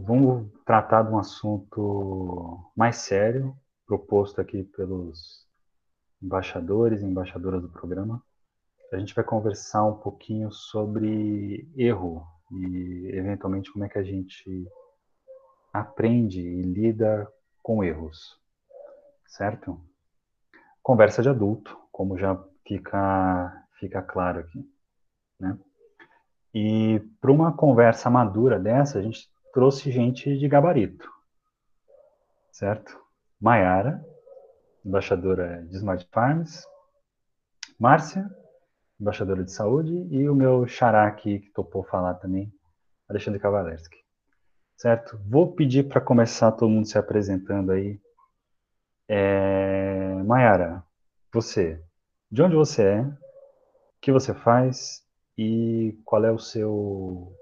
vamos tratar de um assunto mais sério, proposto aqui pelos embaixadores e embaixadoras do programa. A gente vai conversar um pouquinho sobre erro e, eventualmente, como é que a gente aprende e lida com erros, certo? Conversa de adulto, como já fica, fica claro aqui, né? E para uma conversa madura dessa, a gente trouxe gente de gabarito, certo? Maiara, embaixadora de Smart Farms, Márcia, embaixadora de saúde, e o meu xará aqui, que topou falar também, Alexandre Kavalerski. Certo? Vou pedir para começar todo mundo se apresentando aí. É... Mayara, você, de onde você é, o que você faz e qual é o seu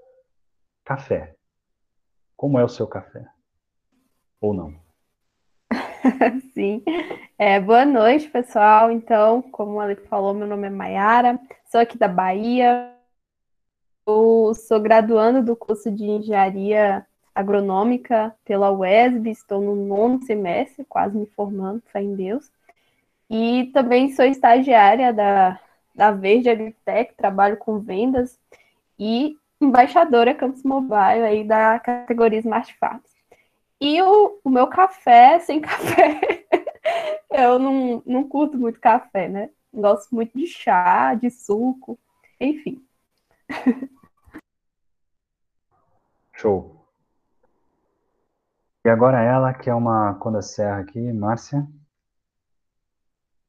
café? Como é o seu café? Ou não? Sim. É, boa noite, pessoal. Então, como ele falou, meu nome é Mayara, sou aqui da Bahia. Eu sou graduando do curso de Engenharia Agronômica pela UESB, estou no nono semestre, quase me formando, fé em Deus. E também sou estagiária da, da Verde Agritech, trabalho com vendas e embaixadora Campus Mobile aí da categoria Smart Farms. E o, o meu café sem café, eu não, não curto muito café, né? Gosto muito de chá, de suco, enfim. Show. E agora ela, que é uma Conda Serra aqui, Márcia,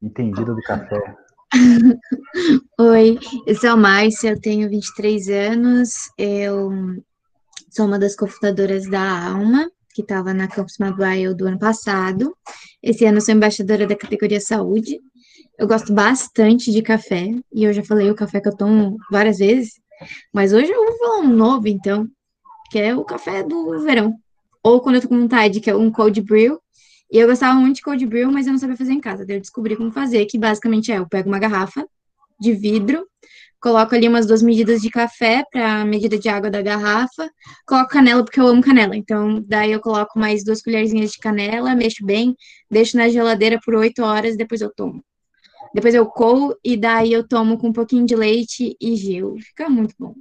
entendida do café. Oi, eu sou a Márcia, eu tenho 23 anos, eu sou uma das cofundadoras da Alma, que estava na Campus Mobile do ano passado. Esse ano sou embaixadora da categoria Saúde. Eu gosto bastante de café, e eu já falei o café que eu tomo várias vezes, mas hoje eu vou falar um novo, então, que é o café do verão. Ou quando eu tô com vontade, que é um cold brew, e eu gostava muito de cold brew, mas eu não sabia fazer em casa. Daí eu descobri como fazer, que basicamente é, eu pego uma garrafa de vidro, coloco ali umas duas medidas de café para a medida de água da garrafa, coloco canela porque eu amo canela. Então, daí eu coloco mais duas colherzinhas de canela, mexo bem, deixo na geladeira por oito horas, depois eu tomo. Depois eu coo e daí eu tomo com um pouquinho de leite e gelo. Fica muito bom.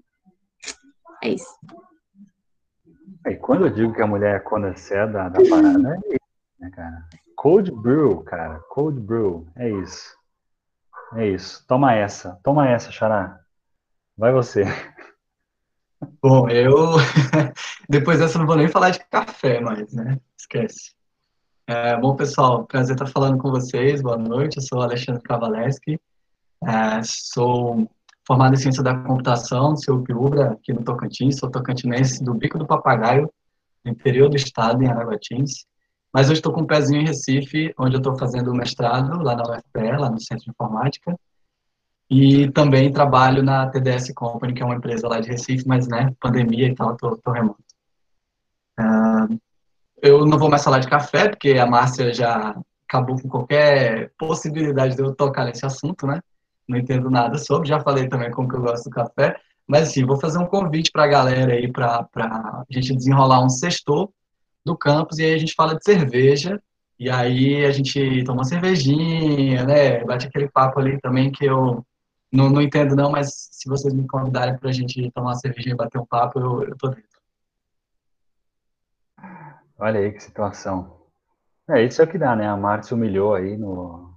É isso. E quando eu digo que a mulher é conhecer da, da parada, é né, cara? Cold brew, cara. Cold brew. É isso. É isso. Toma essa. Toma essa, Xará. Vai você. Bom, eu. Depois dessa, não vou nem falar de café mais, né? Esquece. É, bom, pessoal, prazer estar falando com vocês. Boa noite. Eu sou Alexandre Kavaleski. É, sou formado em Ciência da Computação, sou Piubra, aqui no Tocantins. Sou tocantinense do Bico do Papagaio, no interior do estado, em Araguatins. Mas eu estou com um pezinho em Recife, onde eu estou fazendo o mestrado, lá na UFPE, lá no Centro de Informática. E também trabalho na TDS Company, que é uma empresa lá de Recife, mas, né, pandemia e tal, estou remoto. Uh, eu não vou mais falar de café, porque a Márcia já acabou com qualquer possibilidade de eu tocar nesse assunto, né? Não entendo nada sobre, já falei também como que eu gosto do café. Mas, assim, vou fazer um convite para a galera aí, para a gente desenrolar um sextor do campus, e aí a gente fala de cerveja, e aí a gente toma uma cervejinha, né? Bate aquele papo ali também que eu não, não entendo não, mas se vocês me convidarem para a gente tomar uma cervejinha e bater um papo, eu, eu tô dentro. Olha aí que situação. É, isso é o que dá, né? A Marte humilhou aí no,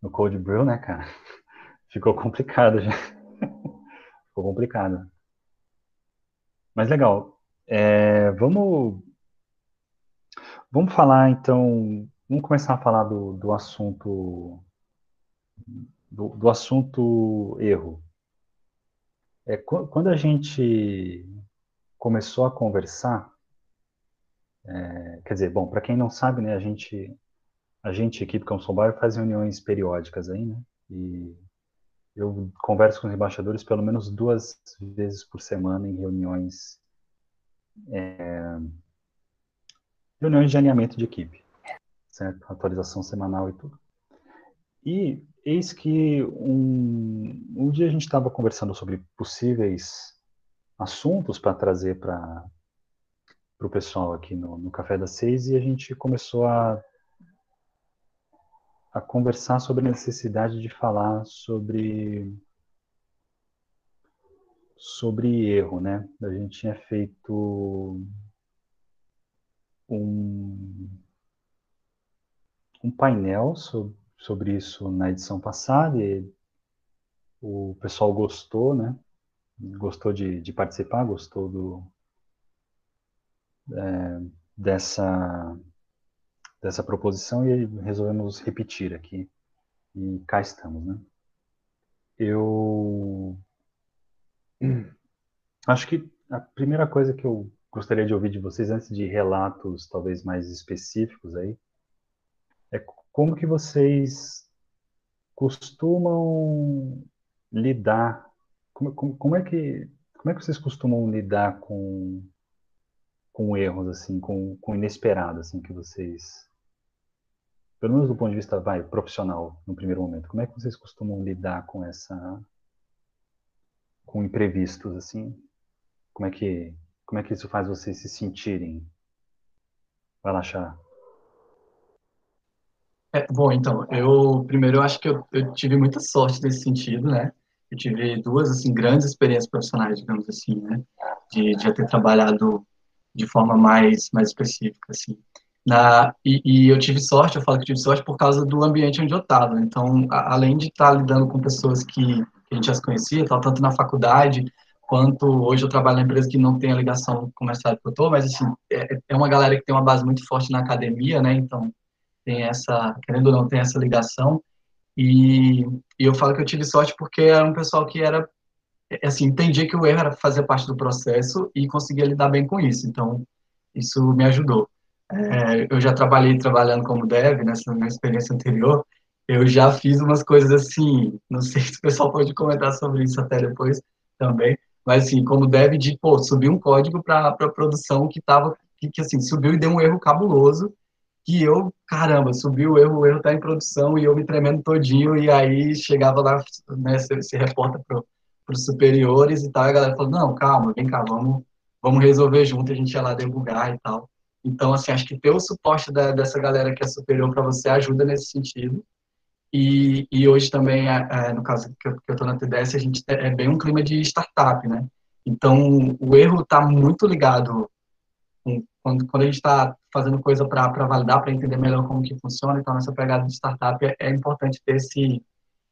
no Cold Brew, né, cara? Ficou complicado já. Ficou complicado. Mas legal. É, vamos Vamos falar então, vamos começar a falar do, do assunto do, do, assunto erro. É, quando a gente começou a conversar, É, quer dizer, bom, para quem não sabe, né, a gente, a gente, equipe Campos Bairro, faz reuniões periódicas aí, né? E eu converso com os embaixadores pelo menos duas vezes por semana em reuniões é, reuniões de alinhamento de equipe, certo? Atualização semanal e tudo. E eis que um, um dia a gente estava conversando sobre possíveis assuntos para trazer para o pessoal aqui no, no Café das Seis e a gente começou a a conversar sobre a necessidade de falar sobre sobre erro, né? A gente tinha feito um, um painel sobre, sobre isso na edição passada e o pessoal gostou, né? Gostou de, de participar, gostou do, é, dessa dessa proposição e resolvemos repetir aqui. E cá estamos, né? Eu acho que a primeira coisa que eu gostaria de ouvir de vocês, antes de relatos talvez mais específicos aí, é como que vocês costumam lidar, como, como, como é que como é que vocês costumam lidar com com erros assim, com, com inesperado assim que vocês pelo menos do ponto de vista vai, profissional, no primeiro momento, como é que vocês costumam lidar com essa com imprevistos assim? Como é que como é que isso faz vocês se sentirem? Vai lá, Chá. É, bom, então, eu primeiro eu acho que eu, eu, tive muita sorte nesse sentido, né? Eu tive duas assim grandes experiências profissionais, digamos assim, né? De, de já ter trabalhado de forma mais mais específica, assim. Na, e, e, eu tive sorte, eu falo que tive sorte por causa do ambiente onde eu estava. Então, a, além de estar lidando com pessoas que, que a gente já conhecia, tal, tanto na faculdade, quanto hoje eu trabalho na empresa que não tem a ligação comercial que eu estou, mas assim, é, é, uma galera que tem uma base muito forte na academia, né? Então, tem essa, querendo ou não, tem essa ligação. E, e eu falo que eu tive sorte porque era um pessoal que era, assim, entendia que o erro era fazer parte do processo e conseguia lidar bem com isso. Então, isso me ajudou. É, eu já trabalhei trabalhando como dev nessa minha experiência anterior. Eu já fiz umas coisas assim, não sei se o pessoal pode comentar sobre isso até depois também, mas assim, como dev de, pô, subir um código para produção que tava, que, que, assim, subiu e deu um erro cabuloso, que eu, caramba, subiu o erro, o erro tá em produção e eu me tremendo todinho, e aí chegava lá, né, se, se reporta para os superiores e tal, e a galera falou, não, calma, vem cá, vamos, vamos resolver junto, a gente ia lá debugar e tal. Então, assim, acho que ter o suporte da, dessa galera que é superior para você ajuda nesse sentido. E, e hoje também, é, é, no caso que eu estou na TDS, a gente é bem um clima de startup, né? Então, o erro está muito ligado com, quando, quando a gente está fazendo coisa para validar, para entender melhor como que funciona. Então, nessa pegada de startup é, é importante ter esse,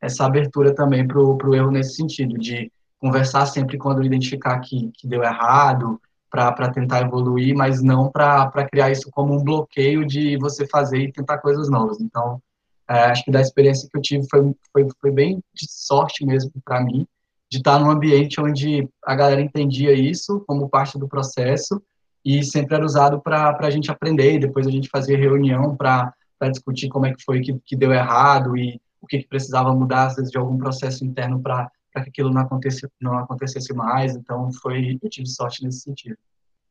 essa abertura também para o erro nesse sentido, de conversar sempre quando identificar que, que deu errado, para tentar evoluir, mas não para criar isso como um bloqueio de você fazer e tentar coisas novas. Então, acho que da experiência que eu tive foi, foi, foi bem de sorte mesmo para mim, de estar num ambiente onde a galera entendia isso como parte do processo e sempre era usado para a gente aprender, e depois a gente fazia reunião para discutir como é que foi que, que deu errado e o que, que precisava mudar, às vezes, de algum processo interno para que aquilo não acontecesse, não acontecesse mais. Então, foi, eu tive sorte nesse sentido.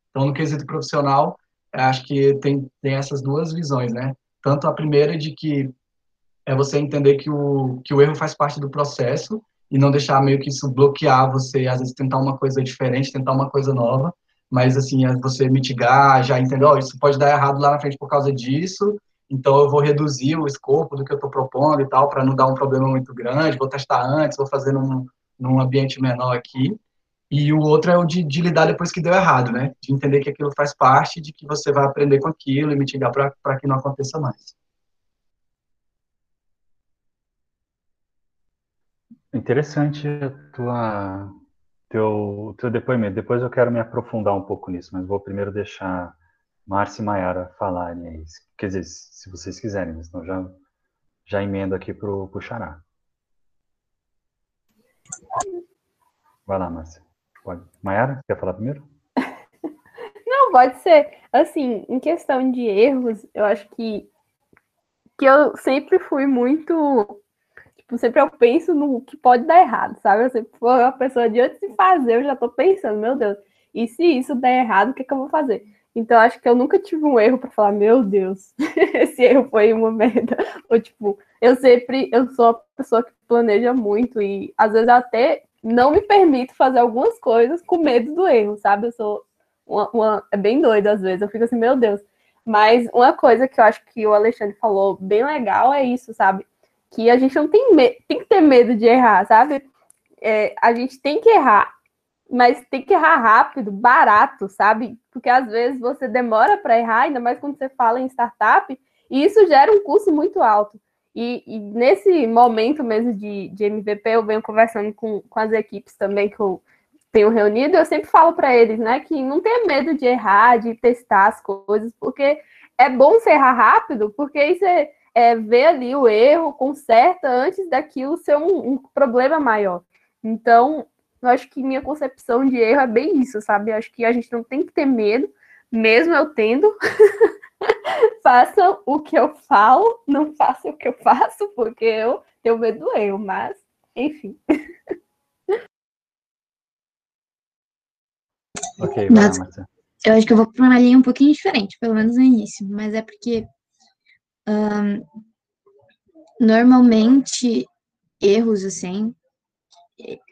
Então, no quesito profissional, acho que tem, tem essas duas visões, né? Tanto a primeira de que é você entender que o, que o erro faz parte do processo e não deixar meio que isso bloquear você, às vezes tentar uma coisa diferente, tentar uma coisa nova, mas assim, é você mitigar, já entender, oh, isso pode dar errado lá na frente por causa disso, então eu vou reduzir o escopo do que eu estou propondo e tal, para não dar um problema muito grande, vou testar antes, vou fazer num, num ambiente menor aqui. E o outro é o de, de, lidar depois que deu errado, né? De entender que aquilo faz parte, de que você vai aprender com aquilo e mitigar para que não aconteça mais. Interessante a tua, teu, teu depoimento. Depois eu quero me aprofundar um pouco nisso, mas vou primeiro deixar Márcia e Maiara falarem aí. Quer dizer, se vocês quiserem, senão já, já emendo aqui para o Xará. Vai lá, Márcia. Pode. Maiara, quer falar primeiro? Não, pode ser. Assim, em questão de erros, eu acho que, que eu sempre fui muito. Tipo, sempre eu penso no que pode dar errado, sabe? Eu sempre fui uma pessoa de antes de fazer, eu já tô pensando, meu Deus, e se isso der errado, o que, que eu vou fazer? Então, acho que eu nunca tive um erro para falar, meu Deus, esse erro foi uma merda. Ou, tipo, eu sempre, eu sou uma pessoa que planeja muito e, às vezes, até não me permito fazer algumas coisas com medo do erro, sabe? Eu sou uma, uma, é bem doido às vezes, eu fico assim, meu Deus. Mas uma coisa que eu acho que o Alexandre falou bem legal é isso, sabe? Que a gente não tem, tem que ter medo de errar, sabe? É, a gente tem que errar, mas tem que errar rápido, barato, sabe? Porque às vezes você demora para errar, ainda mais quando você fala em startup, e isso gera um custo muito alto. E, e nesse momento mesmo de, de MVP, eu venho conversando com, com as equipes também que eu tenho reunido, eu sempre falo para eles, né, que não tenha medo de errar, de testar as coisas, porque é bom você errar rápido, porque aí você é, vê ali o erro, conserta antes daquilo ser um, um problema maior. Então, eu acho que minha concepção de erro é bem isso, sabe? Eu acho que a gente não tem que ter medo, mesmo eu tendo. façam o que eu falo, não façam o que eu faço, porque eu tenho medo do erro, mas, enfim. Ok, Mas, eu acho que eu vou para uma linha um pouquinho diferente, pelo menos no início, mas é porque um, normalmente erros assim,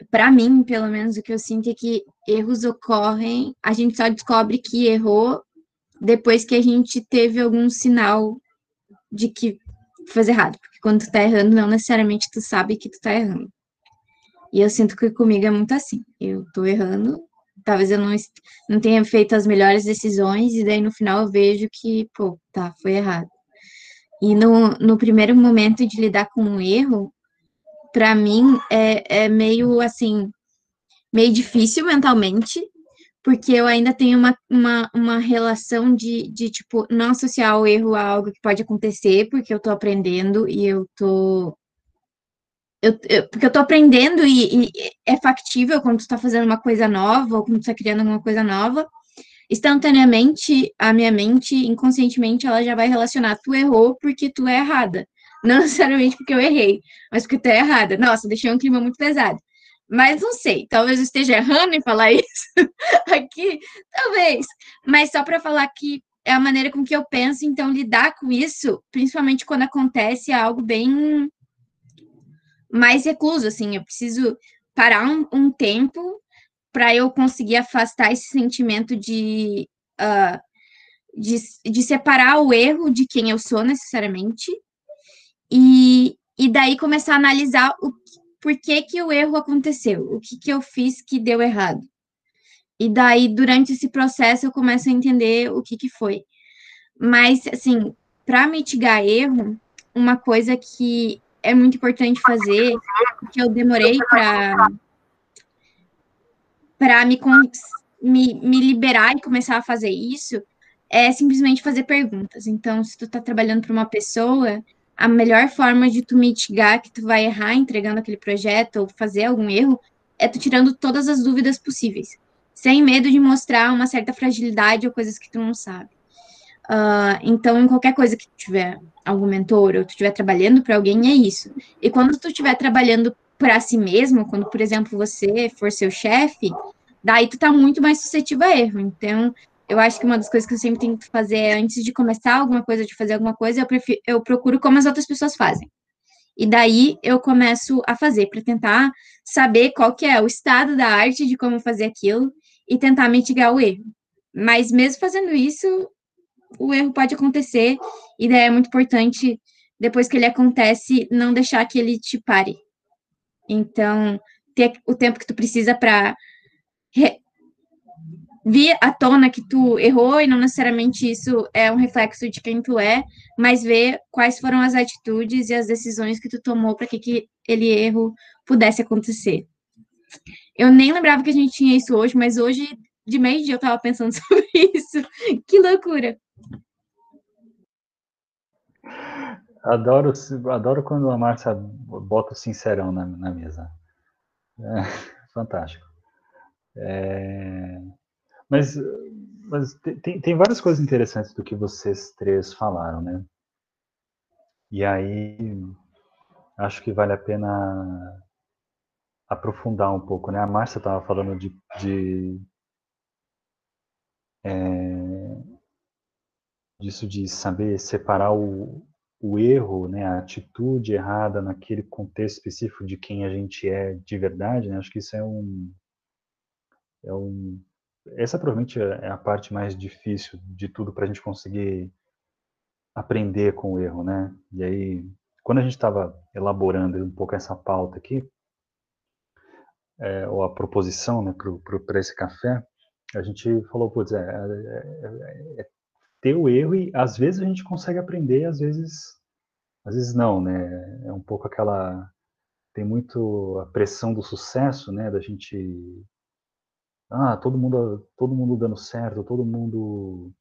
para mim, pelo menos o que eu sinto é que erros ocorrem, a gente só descobre que errou depois que a gente teve algum sinal de que fez errado, porque quando tu tá errando, não necessariamente tu sabe que tu tá errando. E eu sinto que comigo é muito assim. Eu tô errando, talvez eu não, não tenha feito as melhores decisões, e daí no final eu vejo que, pô, tá, foi errado. E no, no primeiro momento de lidar com um erro, para mim é, é meio assim, meio difícil mentalmente, porque eu ainda tenho uma, uma, uma relação de, de, tipo, não associar o erro a algo que pode acontecer, porque eu tô aprendendo e eu tô eu, eu, porque eu tô aprendendo e, e, é factível quando tu tá fazendo uma coisa nova ou quando tu tá criando alguma coisa nova, instantaneamente a minha mente, inconscientemente, ela já vai relacionar tu errou porque tu é errada. Não necessariamente porque eu errei, mas porque tu é errada. Nossa, deixei um clima muito pesado. Mas não sei, talvez eu esteja errando em falar isso aqui, talvez. Mas só para falar que é a maneira com que eu penso, então lidar com isso, principalmente quando acontece algo bem mais recluso, assim, eu preciso parar um, um tempo para eu conseguir afastar esse sentimento de, uh, de, de separar o erro de quem eu sou necessariamente e, e daí começar a analisar o por que, que o erro aconteceu, o que, que eu fiz que deu errado. E daí, durante esse processo, eu começo a entender o que, que foi. Mas, assim, para mitigar erro, uma coisa que é muito importante fazer, que eu demorei para para me, me, me liberar e começar a fazer isso, é simplesmente fazer perguntas. Então, se tu está trabalhando para uma pessoa, a melhor forma de tu mitigar que tu vai errar entregando aquele projeto ou fazer algum erro é tu tirando todas as dúvidas possíveis, sem medo de mostrar uma certa fragilidade ou coisas que tu não sabe. Uh, então, em qualquer coisa que tu tiver algum mentor ou tu estiver trabalhando para alguém, é isso. E quando tu estiver trabalhando para si mesmo, quando, por exemplo, você for seu chefe, daí tu tá muito mais suscetível a erro. Então, eu acho que uma das coisas que eu sempre tento fazer é, antes de começar alguma coisa, de fazer alguma coisa, eu, prefiro, eu procuro como as outras pessoas fazem. E daí eu começo a fazer, para tentar saber qual que é o estado da arte de como fazer aquilo e tentar mitigar o erro. Mas mesmo fazendo isso, o erro pode acontecer, e daí é muito importante, depois que ele acontece, não deixar que ele te pare. Então, ter o tempo que tu precisa para vir à tona que tu errou, e não necessariamente isso é um reflexo de quem tu é, mas ver quais foram as atitudes e as decisões que tu tomou para que, que ele erro pudesse acontecer. Eu nem lembrava que a gente tinha isso hoje, mas hoje, de meio dia, eu estava pensando sobre isso. Que loucura! Adoro, adoro quando a Márcia bota o sincerão na, na mesa. É, fantástico. É, mas mas tem, tem várias coisas interessantes do que vocês três falaram, né? E aí, acho que vale a pena aprofundar um pouco, né? A Márcia estava falando de, de é, disso de saber separar o, o erro, né, a atitude errada naquele contexto específico de quem a gente é de verdade, né? Acho que isso é um é um essa provavelmente é a parte mais difícil de tudo para a gente conseguir aprender com o erro, né? E aí, quando a gente estava elaborando um pouco essa pauta aqui, é, ou a proposição, né, para esse café, a gente falou, putz, é, é, é, é ter o erro e às vezes a gente consegue aprender, às vezes, às vezes não, né? É um pouco aquela tem muito a pressão do sucesso, né? Da gente ah, todo mundo todo mundo dando certo, todo mundo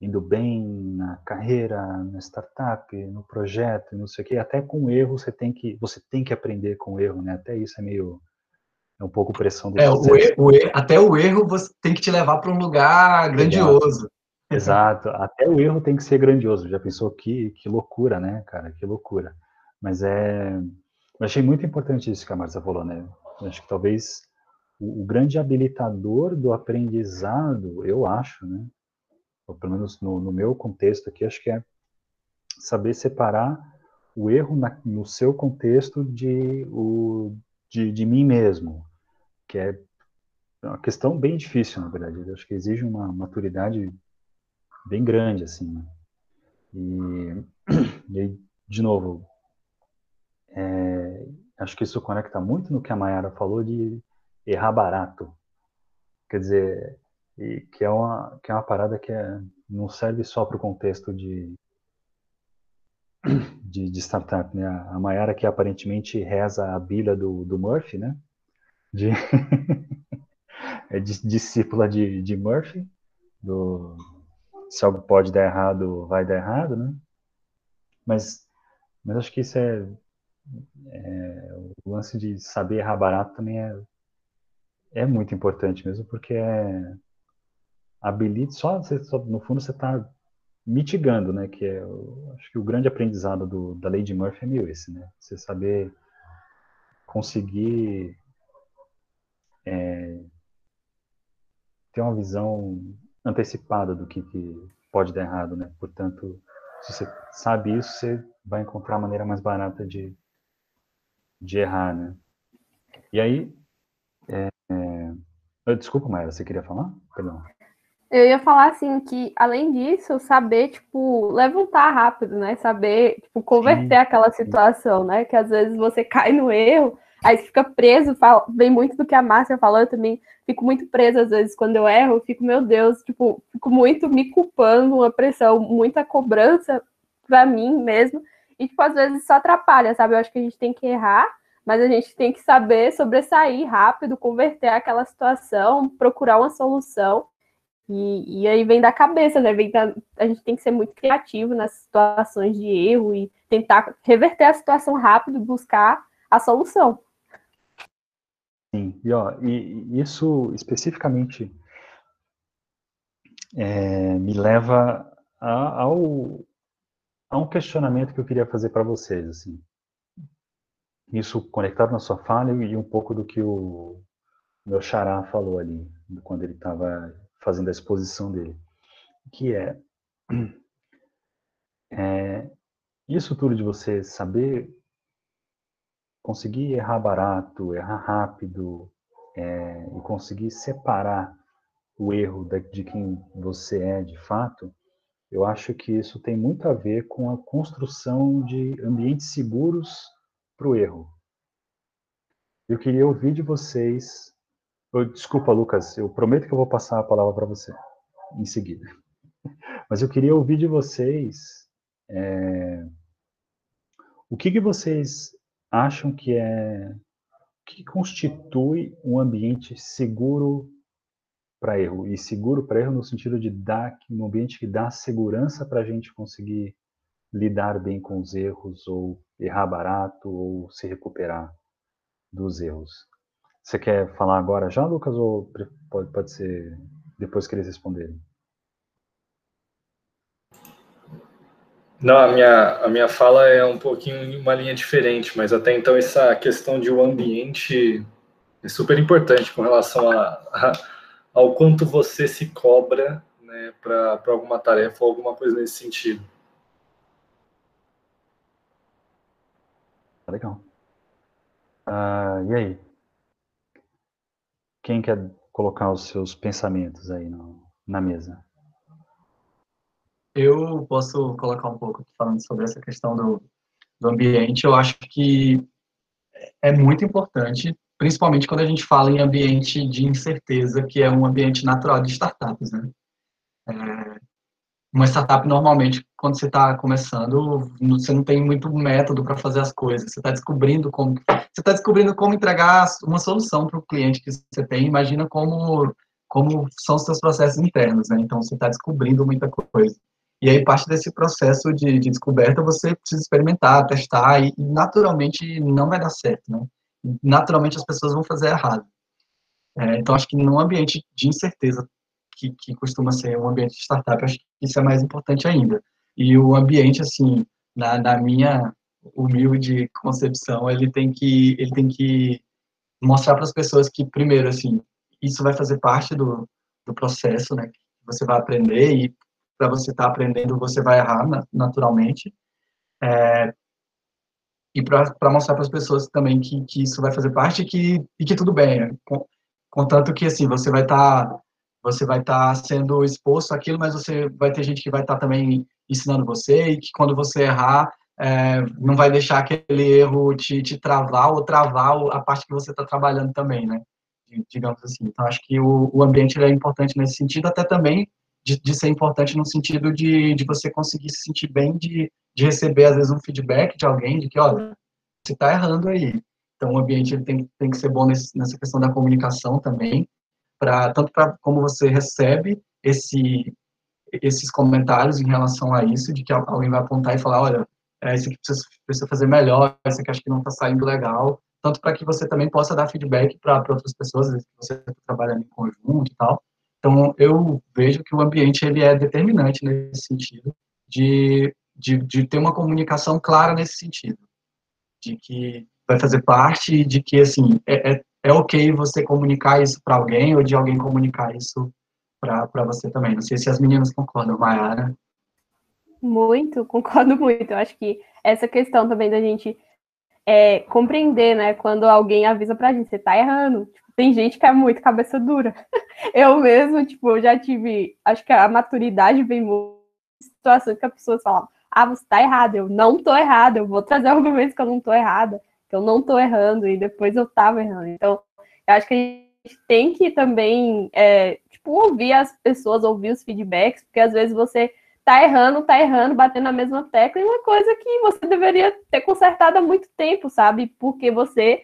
indo bem na carreira, na startup, no projeto, não sei o quê. Até com erro você tem que você tem que aprender com o erro, né? Até isso é meio é um pouco pressão do é, o erro, o erro, até o erro você tem que te levar para um lugar grandioso. Exato, até o erro tem que ser grandioso. Já pensou que, que loucura, né, cara? Que loucura. Mas é. Eu achei muito importante isso que a Marcia falou, né? Eu acho que talvez o, o, grande habilitador do aprendizado, eu acho, né? Ou pelo menos no, no meu contexto aqui, acho que é saber separar o erro na, no seu contexto de, o, de, de mim mesmo, que é uma questão bem difícil, na verdade. Eu acho que exige uma maturidade bem grande, assim. Né? E, e de novo, é, acho que isso conecta muito no que a Mayara falou de errar barato. Quer dizer, que, é uma, que é uma parada que é, não serve só para o contexto de, de, de, startup, né? A Mayara que aparentemente reza a Bíblia do, do Murphy, né? De é discípula de, de Murphy, do, se algo pode dar errado, vai dar errado, né? Mas, mas acho que isso é, é o lance de saber errar barato também é, é muito importante mesmo, porque é habilita, só, só no fundo você está mitigando, né? Que é, acho que o grande aprendizado do, da lei de Murphy é meio esse, né? Você saber conseguir é, ter uma visão antecipada do que, que pode dar errado, né? Portanto, se você sabe isso, você vai encontrar a maneira mais barata de, de errar, né? E aí, é, é... desculpa, Maia, você queria falar? Perdão. Eu ia falar assim que, além disso, saber, tipo, levantar rápido, né? Saber, tipo, converter Sim. aquela situação, né? Que às vezes você cai no erro, aí fica preso, fala, vem muito do que a Márcia falou, eu também fico muito presa às vezes quando eu erro, eu fico, meu Deus, tipo, fico muito me culpando, uma pressão, muita cobrança para mim mesmo, e tipo, às vezes isso atrapalha, sabe? Eu acho que a gente tem que errar, mas a gente tem que saber sobressair rápido, converter aquela situação, procurar uma solução. E, e aí vem da cabeça, né? Vem da, a gente tem que ser muito criativo nas situações de erro e tentar reverter a situação rápido, buscar a solução. Sim, e, ó, e isso especificamente é, me leva a, ao, a um questionamento que eu queria fazer para vocês, assim. Isso conectado na sua fala e um pouco do que o meu xará falou ali, quando ele estava fazendo a exposição dele, que é, é isso tudo de você saber conseguir errar barato, errar rápido é, e conseguir separar o erro de quem você é de fato, eu acho que isso tem muito a ver com a construção de ambientes seguros para o erro. Eu queria ouvir de vocês. Eu, desculpa, Lucas, eu prometo que eu vou passar a palavra para você em seguida. Mas eu queria ouvir de vocês é, o que, que vocês acham que é que constitui um ambiente seguro para erro e seguro para erro no sentido de dar um ambiente que dá segurança para a gente conseguir lidar bem com os erros ou errar barato ou se recuperar dos erros. Você quer falar agora já, Lucas, ou pode, pode ser depois que eles responderem. Não, a minha, a minha fala é um pouquinho uma linha diferente, mas até então essa questão de o um ambiente é super importante com relação a, a, ao quanto você se cobra né, para alguma tarefa ou alguma coisa nesse sentido. Legal. Uh, e aí? Quem quer colocar os seus pensamentos aí no, na mesa? Eu posso colocar um pouco falando sobre essa questão do, do ambiente. Eu acho que é muito importante, principalmente quando a gente fala em ambiente de incerteza, que é um ambiente natural de startups, né? É, uma startup normalmente quando você está começando você não tem muito método para fazer as coisas você está descobrindo como você está descobrindo como entregar uma solução para o cliente que você tem imagina como como são os seus processos internos né então você está descobrindo muita coisa e aí, parte desse processo de, de descoberta, você precisa experimentar, testar, e, e, naturalmente não vai dar certo, né? Naturalmente as pessoas vão fazer errado. É, então, acho que num ambiente de incerteza, que, que costuma ser um ambiente de startup, acho que isso é mais importante ainda. E o ambiente, assim, na, na minha humilde concepção, ele tem que, ele tem que mostrar para as pessoas que, primeiro, assim, isso vai fazer parte do, do processo, né? Você vai aprender e para você estar tá aprendendo, você vai errar naturalmente. É, e para mostrar para as pessoas também que, que isso vai fazer parte e que, e que tudo bem. Contanto que, assim, você vai estar tá, você vai estar tá sendo exposto àquilo, mas você vai ter gente que vai estar tá também ensinando você e que quando você errar, é, não vai deixar aquele erro te, te travar ou travar a parte que você está trabalhando também, né? Digamos assim. Então, acho que o, o ambiente é importante nesse sentido, até também de, de, ser importante no sentido de, de você conseguir se sentir bem, de, de receber, às vezes, um feedback de alguém, de que, olha, você está errando aí. Então, o ambiente ele tem, tem que ser bom nesse, nessa questão da comunicação também, pra, tanto para como você recebe esse, esses comentários em relação a isso, de que alguém vai apontar e falar, olha, é, isso aqui precisa, precisa fazer melhor, isso aqui acho que não está saindo legal, tanto para que você também possa dar feedback para outras pessoas, às vezes, que você está trabalhando em conjunto e tal, então, eu vejo que o ambiente ele é determinante nesse sentido, de, de, de ter uma comunicação clara nesse sentido, de que vai fazer parte, de que, assim, é, é, é ok você comunicar isso para alguém ou de alguém comunicar isso para você também. Não sei se as meninas concordam, Mayara. Muito, concordo muito. Eu acho que essa questão também da gente é, compreender, né, quando alguém avisa pra gente, você tá errando. Tem gente que é muito cabeça dura. Eu mesmo, tipo, já tive, acho que a maturidade vem muito situações que a pessoa fala, ah, você tá errada, eu não tô errada, eu vou trazer argumentos que eu não tô errada, que eu não tô errando, e depois eu tava errando. Então, eu acho que a gente tem que também, é, tipo, ouvir as pessoas, ouvir os feedbacks, porque às vezes você tá errando, tá errando, batendo na mesma tecla, e uma coisa que você deveria ter consertado há muito tempo, sabe? Porque você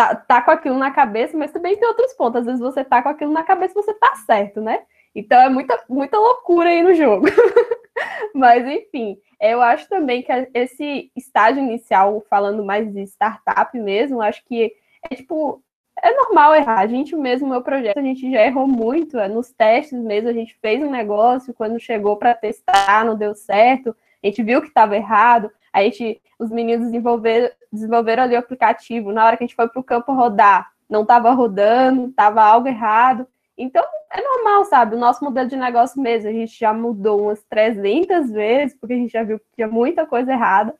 tá, tá com aquilo na cabeça, mas também tem outros pontos. Às vezes você tá com aquilo na cabeça você tá certo, né? Então é muita, muita loucura aí no jogo. mas, enfim, eu acho também que esse estágio inicial, falando mais de startup mesmo, acho que é tipo. É normal errar. A gente mesmo, meu projeto, a gente já errou muito. É, nos testes mesmo, a gente fez um negócio, quando chegou para testar, não deu certo, a gente viu que estava errado. A gente, os meninos desenvolveram, desenvolveram ali o aplicativo. Na hora que a gente foi para o campo rodar, não estava rodando, estava algo errado. Então, é normal, sabe? O nosso modelo de negócio mesmo, a gente já mudou umas 300 vezes, porque a gente já viu que tinha muita coisa errada.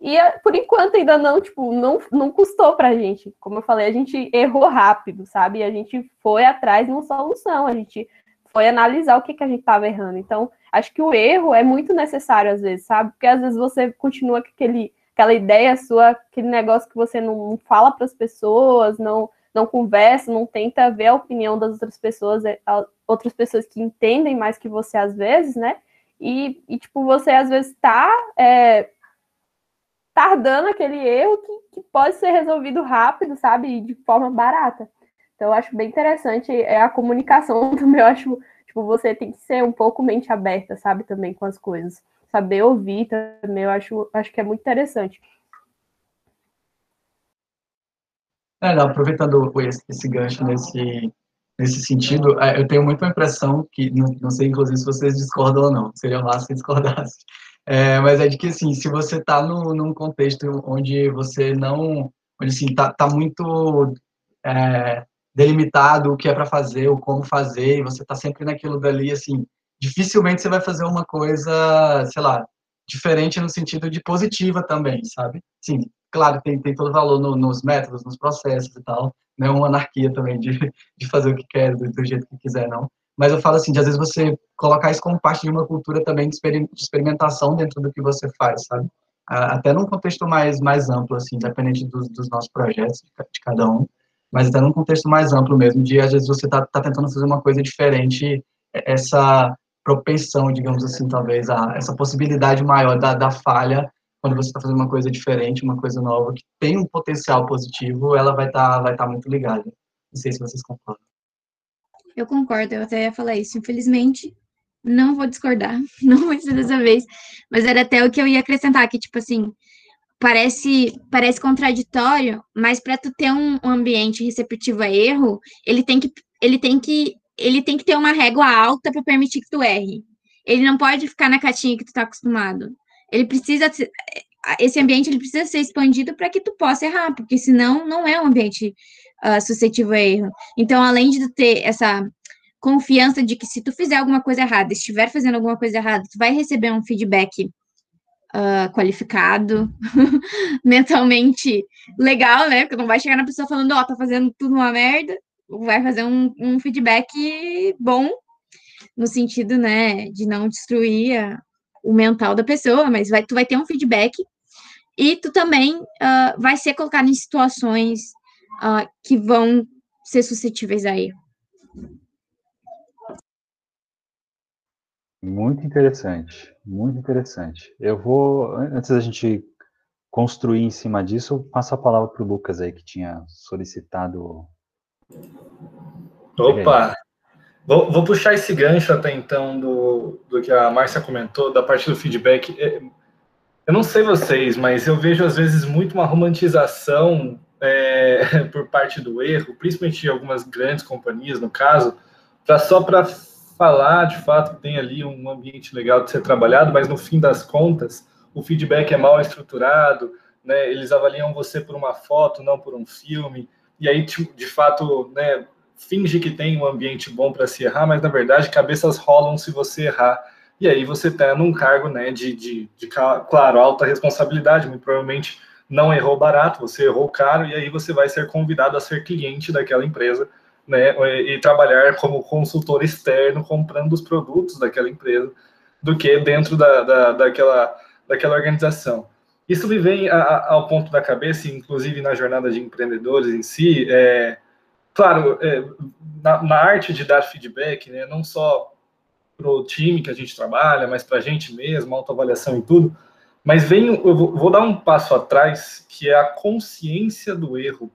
E, por enquanto, ainda não, tipo, não, não custou pra gente. Como eu falei, a gente errou rápido, sabe? A gente foi atrás de uma solução, a gente foi analisar o que, que a gente estava errando. Então, acho que o erro é muito necessário às vezes, sabe? Porque às vezes você continua com aquele, aquela ideia sua, aquele negócio que você não fala para as pessoas, não não conversa, não tenta ver a opinião das outras pessoas, é, outras pessoas que entendem mais que você às vezes, né? E, e tipo, você às vezes está é, tardando aquele erro que, que pode ser resolvido rápido, sabe? E de forma barata. Então, eu acho bem interessante é a comunicação também, eu acho Tipo, você tem que ser um pouco mente aberta, sabe, também com as coisas. Saber ouvir também, eu acho, acho que é muito interessante. É, aproveitando esse, esse gancho nesse, nesse sentido, é, eu tenho muita impressão que, não, não sei, inclusive, se vocês discordam ou não, seria massa se discordasse, é, mas é de que, assim, se você está num contexto onde você não, onde, assim, está tá muito é, delimitado o que é para fazer, o como fazer, e você está sempre naquilo dali, assim, dificilmente você vai fazer uma coisa, sei lá, diferente no sentido de positiva também, sabe? Sim, claro, tem, tem todo valor no, nos métodos, nos processos e tal, não é uma anarquia também de, de fazer o que quer, do, do, jeito que quiser, não. Mas eu falo assim, de às vezes você colocar isso como parte de uma cultura também de, experimentação dentro do que você faz, sabe? Até num contexto mais, mais amplo, assim, independente dos, dos nossos projetos, de cada um, mas até num contexto mais amplo mesmo, de às vezes você tá, tá tentando fazer uma coisa diferente, essa propensão, digamos assim, talvez, a essa possibilidade maior da, da falha quando você está fazendo uma coisa diferente, uma coisa nova, que tem um potencial positivo, ela vai estar tá, vai tá muito ligada. Não sei se vocês concordam. Eu concordo, eu até ia falar isso. Infelizmente, não vou discordar, não vai ser dessa vez, mas era até o que eu ia acrescentar, que, tipo assim, parece, parece contraditório, mas para tu ter um, ambiente receptivo a erro, ele tem que, ele tem que, ele tem que ter uma régua alta para permitir que tu erre. Ele não pode ficar na caixinha que tu tá acostumado ele precisa esse ambiente ele precisa ser expandido para que tu possa errar, porque senão não é um ambiente uh, suscetível a erro. Então, além de ter essa confiança de que se tu fizer alguma coisa errada, estiver fazendo alguma coisa errada, tu vai receber um feedback uh, qualificado, mentalmente legal, né? Porque não vai chegar na pessoa falando, ó, oh, tá fazendo tudo uma merda, vai fazer um, um feedback bom, no sentido, né, de não destruir a, o mental da pessoa, mas vai, tu vai ter um feedback e tu também uh, vai ser colocado em situações uh, que vão ser suscetíveis a erro. Muito interessante, muito interessante. Eu vou, antes da gente construir em cima disso, eu passo a palavra para o Lucas aí, que tinha solicitado. Opa! Vou, vou, puxar esse gancho até então do, do que a Márcia comentou, da parte do feedback. É, eu não sei vocês, mas eu vejo às vezes muito uma romantização é, por parte do erro, principalmente em algumas grandes companhias, no caso, pra, só para falar de fato que tem ali um ambiente legal de ser trabalhado, mas no fim das contas, o feedback é mal estruturado, né, eles avaliam você por uma foto, não por um filme, e aí, de fato, né, finge que tem um ambiente bom para se errar, mas na verdade cabeças rolam se você errar. E aí você está num cargo né, de, de, de, claro, alta responsabilidade, muito provavelmente não errou barato, você errou caro, e aí você vai ser convidado a ser cliente daquela empresa né, e trabalhar como consultor externo comprando os produtos daquela empresa do que dentro da, da, daquela, daquela organização. Isso me vem a, a, ao ponto da cabeça, inclusive na jornada de empreendedores em si, é, claro, é, na, na, arte de dar feedback, né, não só para o time que a gente trabalha, mas para a gente mesmo, autoavaliação e tudo, mas vem, eu vou, vou, dar um passo atrás, que é a consciência do erro.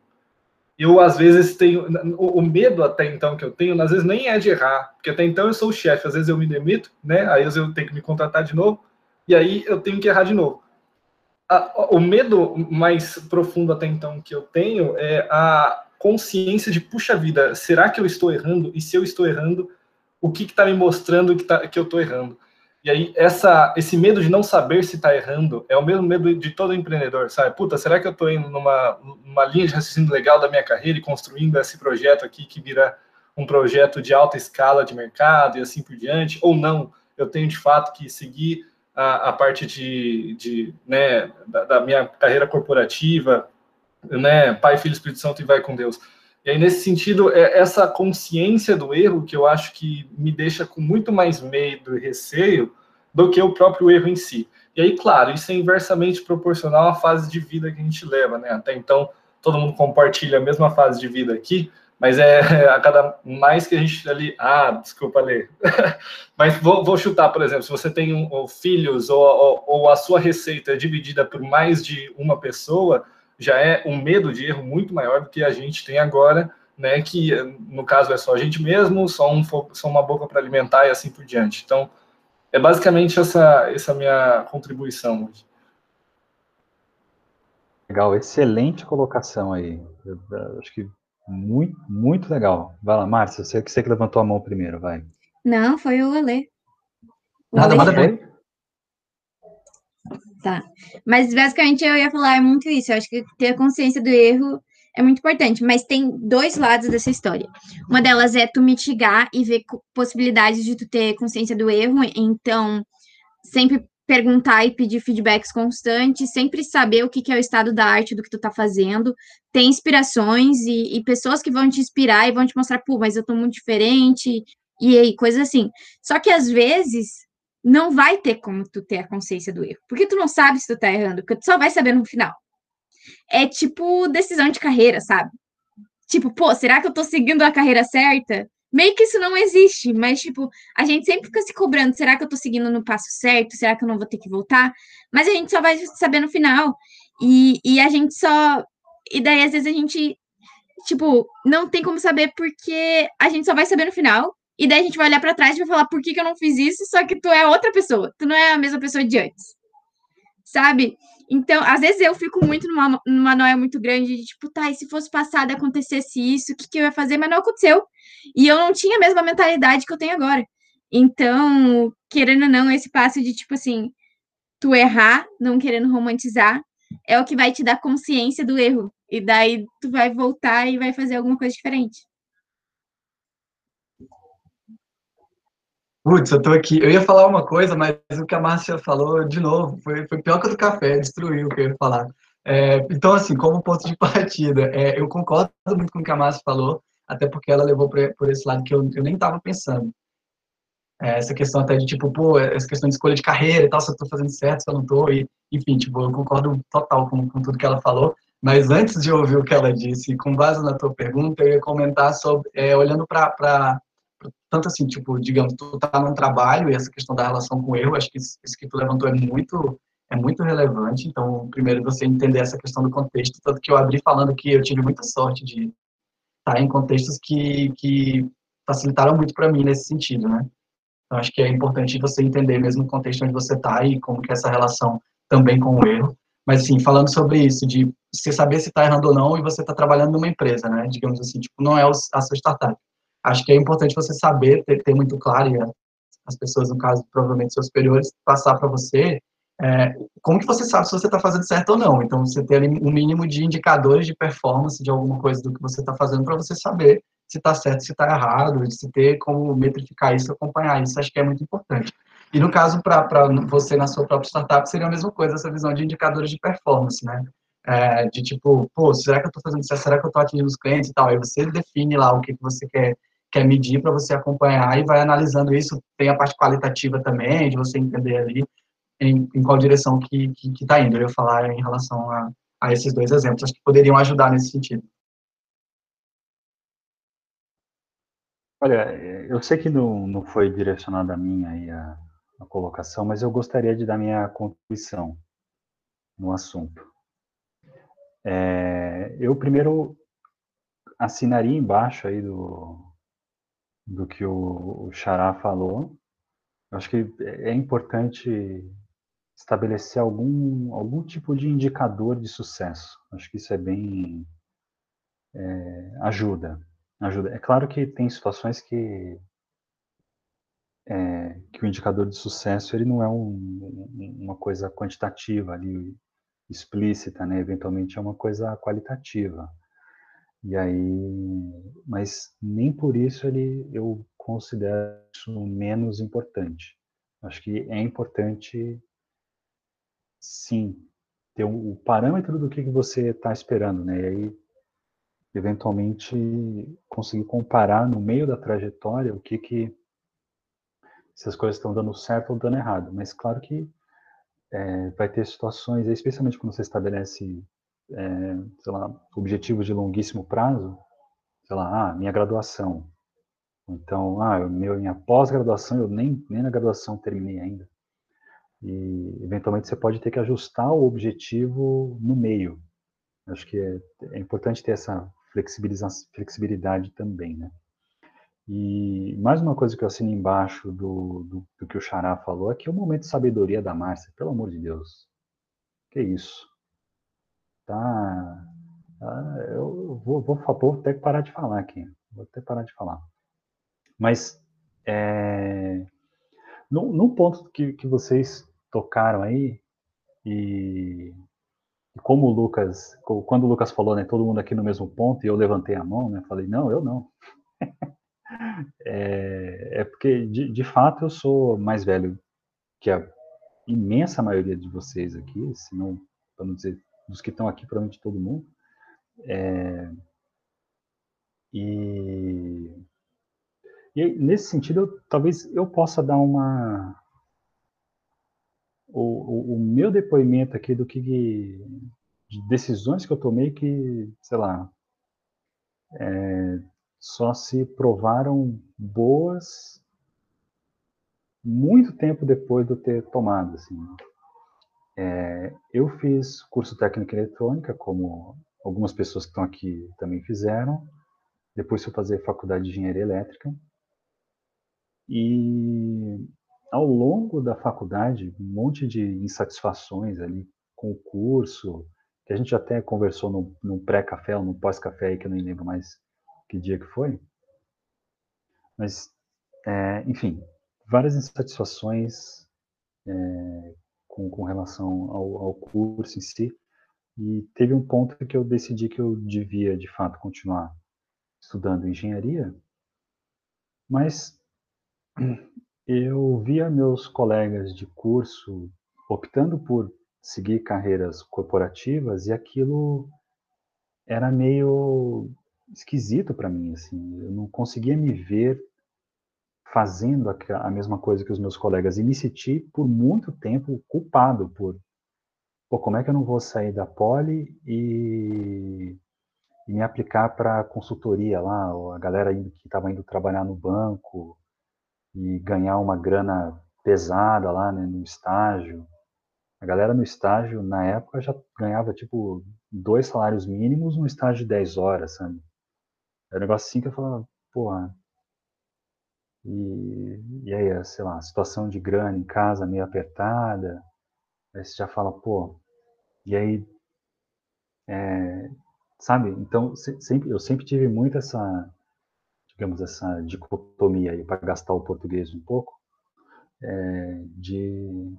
Eu, às vezes, tenho, o, medo até então que eu tenho, às vezes nem é de errar, porque até então eu sou o chefe, às vezes eu me demito, né, aí eu tenho que me contratar de novo, e aí eu tenho que errar de novo. O medo mais profundo até então que eu tenho é a consciência de, puxa vida, será que eu estou errando? E se eu estou errando, o que está me mostrando que, tá, que eu estou errando? E aí, essa, esse medo de não saber se está errando é o mesmo medo de todo empreendedor, sabe? Puta, será que eu estou indo numa, numa linha de raciocínio legal da minha carreira e construindo esse projeto aqui que vira um projeto de alta escala de mercado e assim por diante? Ou não? Eu tenho de fato que seguir a, a parte de, de né, da, da minha carreira corporativa, né? Pai, Filho, Espírito Santo e vai com Deus. E aí, nesse sentido, é essa consciência do erro que eu acho que me deixa com muito mais medo e receio do que o próprio erro em si. E aí, claro, isso é inversamente proporcional à fase de vida que a gente leva, né? Até então, todo mundo compartilha a mesma fase de vida aqui, mas é a cada mais que a gente ali. Ah, desculpa ler. mas vou, vou, chutar, por exemplo, se você tem um, ou filhos ou, ou, ou, a sua receita é dividida por mais de uma pessoa, já é um medo de erro muito maior do que a gente tem agora, né? Que no caso é só a gente mesmo, só, um, só uma boca para alimentar e assim por diante. Então, é basicamente essa, essa minha contribuição hoje. Legal, excelente colocação aí. Eu, acho que Muito, muito legal. Vai lá, Márcia, você que você que levantou a mão primeiro, vai. Não, foi o Alê. Nada, nada bem. Tá. Mas basicamente eu ia falar muito isso. Eu acho que ter a consciência do erro é muito importante. Mas tem dois lados dessa história. Uma delas é tu mitigar e ver possibilidades de tu ter consciência do erro. Então, sempre perguntar e pedir feedbacks constantes, sempre saber o que, que é o estado da arte do que tu tá fazendo, ter inspirações e, e, pessoas que vão te inspirar e vão te mostrar, pô, mas eu tô muito diferente, e aí, coisas assim. Só que às vezes não vai ter como tu ter a consciência do erro, porque tu não sabe se tu tá errando, porque tu só vai saber no final. É tipo decisão de carreira, sabe? Tipo, pô, será que eu tô seguindo a carreira certa? Meio que isso não existe, mas, tipo, a gente sempre fica se cobrando: será que eu tô seguindo no passo certo? Será que eu não vou ter que voltar? Mas a gente só vai saber no final. E, e a gente só. E daí, às vezes, a gente, tipo, não tem como saber porque a gente só vai saber no final. E daí a gente vai olhar para trás e vai falar por que, que eu não fiz isso, só que tu é outra pessoa, tu não é a mesma pessoa de antes. Sabe? Então, às vezes eu fico muito numa, numa noia muito grande de tipo, tá, e se fosse passado acontecesse isso, o que, que eu ia fazer? Mas não aconteceu. E eu não tinha a mesma mentalidade que eu tenho agora. Então, querendo ou não, esse passo de tipo assim, tu errar, não querendo romantizar, é o que vai te dar consciência do erro. E daí tu vai voltar e vai fazer alguma coisa diferente. Putz, eu tô aqui. Eu ia falar uma coisa, mas o que a Márcia falou, de novo, foi, foi pior que o do café, destruiu o que eu ia falar. É, então, assim, como ponto de partida, é, eu concordo muito com o que a Márcia falou, até porque ela levou por, por esse lado que eu, eu nem estava pensando. É, essa questão até de, tipo, pô, essa questão de escolha de carreira e tal, se eu estou fazendo certo, se eu não estou, e, enfim, tipo, eu concordo total com, com tudo que ela falou, mas antes de ouvir o que ela disse, com base na tua pergunta, eu ia comentar sobre, é, olhando para tanto assim, tipo, digamos, tu tá num trabalho e essa questão da relação com o erro, acho que isso, que tu levantou é muito é muito relevante. Então, primeiro você entender essa questão do contexto, tanto que eu abri falando que eu tive muita sorte de estar em contextos que que facilitaram muito para mim nesse sentido, né? Então, acho que é importante você entender mesmo o contexto onde você está e como que é essa relação também com o erro. Mas, assim, falando sobre isso, de você saber se está errando ou não e você está trabalhando numa empresa, né? Digamos assim, tipo, não é a sua startup acho que é importante você saber, ter, ter muito claro, e as pessoas, no caso, provavelmente seus superiores, passar para você é, como que você sabe se você está fazendo certo ou não. Então, você ter um mínimo de indicadores de performance de alguma coisa do que você está fazendo para você saber se está certo, se está errado, se ter como metrificar isso, acompanhar isso, acho que é muito importante. E no caso, para você na sua própria startup, seria a mesma coisa, essa visão de indicadores de performance, né? É, de tipo, pô, será que eu estou fazendo certo? Será que eu estou atingindo os clientes e tal? Aí você define lá o que, que você quer quer medir para você acompanhar e vai analisando isso. Tem a parte qualitativa também, de você entender ali em, em qual direção que está que, tá indo. Eu ia falar em relação a, a esses dois exemplos, acho que poderiam ajudar nesse sentido. Olha, eu sei que não, não foi direcionada a mim aí a, a colocação, mas eu gostaria de dar minha contribuição no assunto. É, eu primeiro assinaria embaixo aí do, do que o, Xará falou. Eu acho que é importante estabelecer algum, algum tipo de indicador de sucesso. Acho que isso é bem. É, ajuda. ajuda. É claro que tem situações que, é, que o indicador de sucesso ele não é um, uma coisa quantitativa ali, explícita, né? eventualmente é uma coisa qualitativa. E aí, mas nem por isso ele eu considero isso menos importante. Acho que é importante, sim, ter o parâmetro do que, que você está esperando, né? E aí, eventualmente, conseguir comparar no meio da trajetória o que que se as coisas estão dando certo ou dando errado. Mas claro que é, vai ter situações, especialmente quando você estabelece é, sei lá, objetivos de longuíssimo prazo, sei lá, ah, minha graduação. Então, ah, meu, minha pós-graduação, eu nem, nem na graduação terminei ainda. E, eventualmente, você pode ter que ajustar o objetivo no meio. Acho que é, é importante ter essa flexibilidade também, né? E mais uma coisa que eu assino embaixo do, do, do que o Xará falou é que é o momento de sabedoria da Márcia, pelo amor de Deus. Que isso? Tá Ah, eu vou, vou, vou ter que parar de falar aqui. Vou que parar de falar. Mas, é, num, num ponto que, que vocês tocaram aí, e, e, como o Lucas, quando o Lucas falou, né, todo mundo aqui no mesmo ponto, e eu levantei a mão, né, falei, não, eu não. é, é, porque, de, de fato, eu sou mais velho que a imensa maioria de vocês aqui, se não, para não dizer dos que estão aqui, provavelmente todo mundo. É, e, e, nesse sentido, eu, talvez eu possa dar uma. O, o, o, meu depoimento aqui do que. de decisões que eu tomei que, sei lá, é, só se provaram boas muito tempo depois de eu ter tomado, assim. É, eu fiz curso técnico em eletrônica, como algumas pessoas que estão aqui também fizeram. Depois fui fazer faculdade de engenharia elétrica. E ao longo da faculdade, um monte de insatisfações ali com o curso, que a gente até conversou no, no pré-café ou no pós-café, que eu nem lembro mais que dia que foi. Mas, é, enfim, várias insatisfações é, com, com, relação ao, ao, curso em si. E teve um ponto que eu decidi que eu devia, de fato, continuar estudando engenharia, mas eu via meus colegas de curso optando por seguir carreiras corporativas e aquilo era meio esquisito para mim, assim, eu não conseguia me ver fazendo a, mesma coisa que os meus colegas e me senti por muito tempo culpado por pô, como é que eu não vou sair da Poli e, e me aplicar para consultoria lá, a galera que estava indo trabalhar no banco e ganhar uma grana pesada lá né, no estágio. A galera no estágio, na época, já ganhava tipo dois salários mínimos no estágio de 10 horas, sabe? Era um negócio assim que eu falava, porra, e, e aí, sei lá, situação de grana em casa meio apertada, aí você já fala, pô, e aí, é, sabe? Então, sempre, eu sempre tive muito essa, digamos, essa dicotomia aí, para gastar o português um pouco, é, de,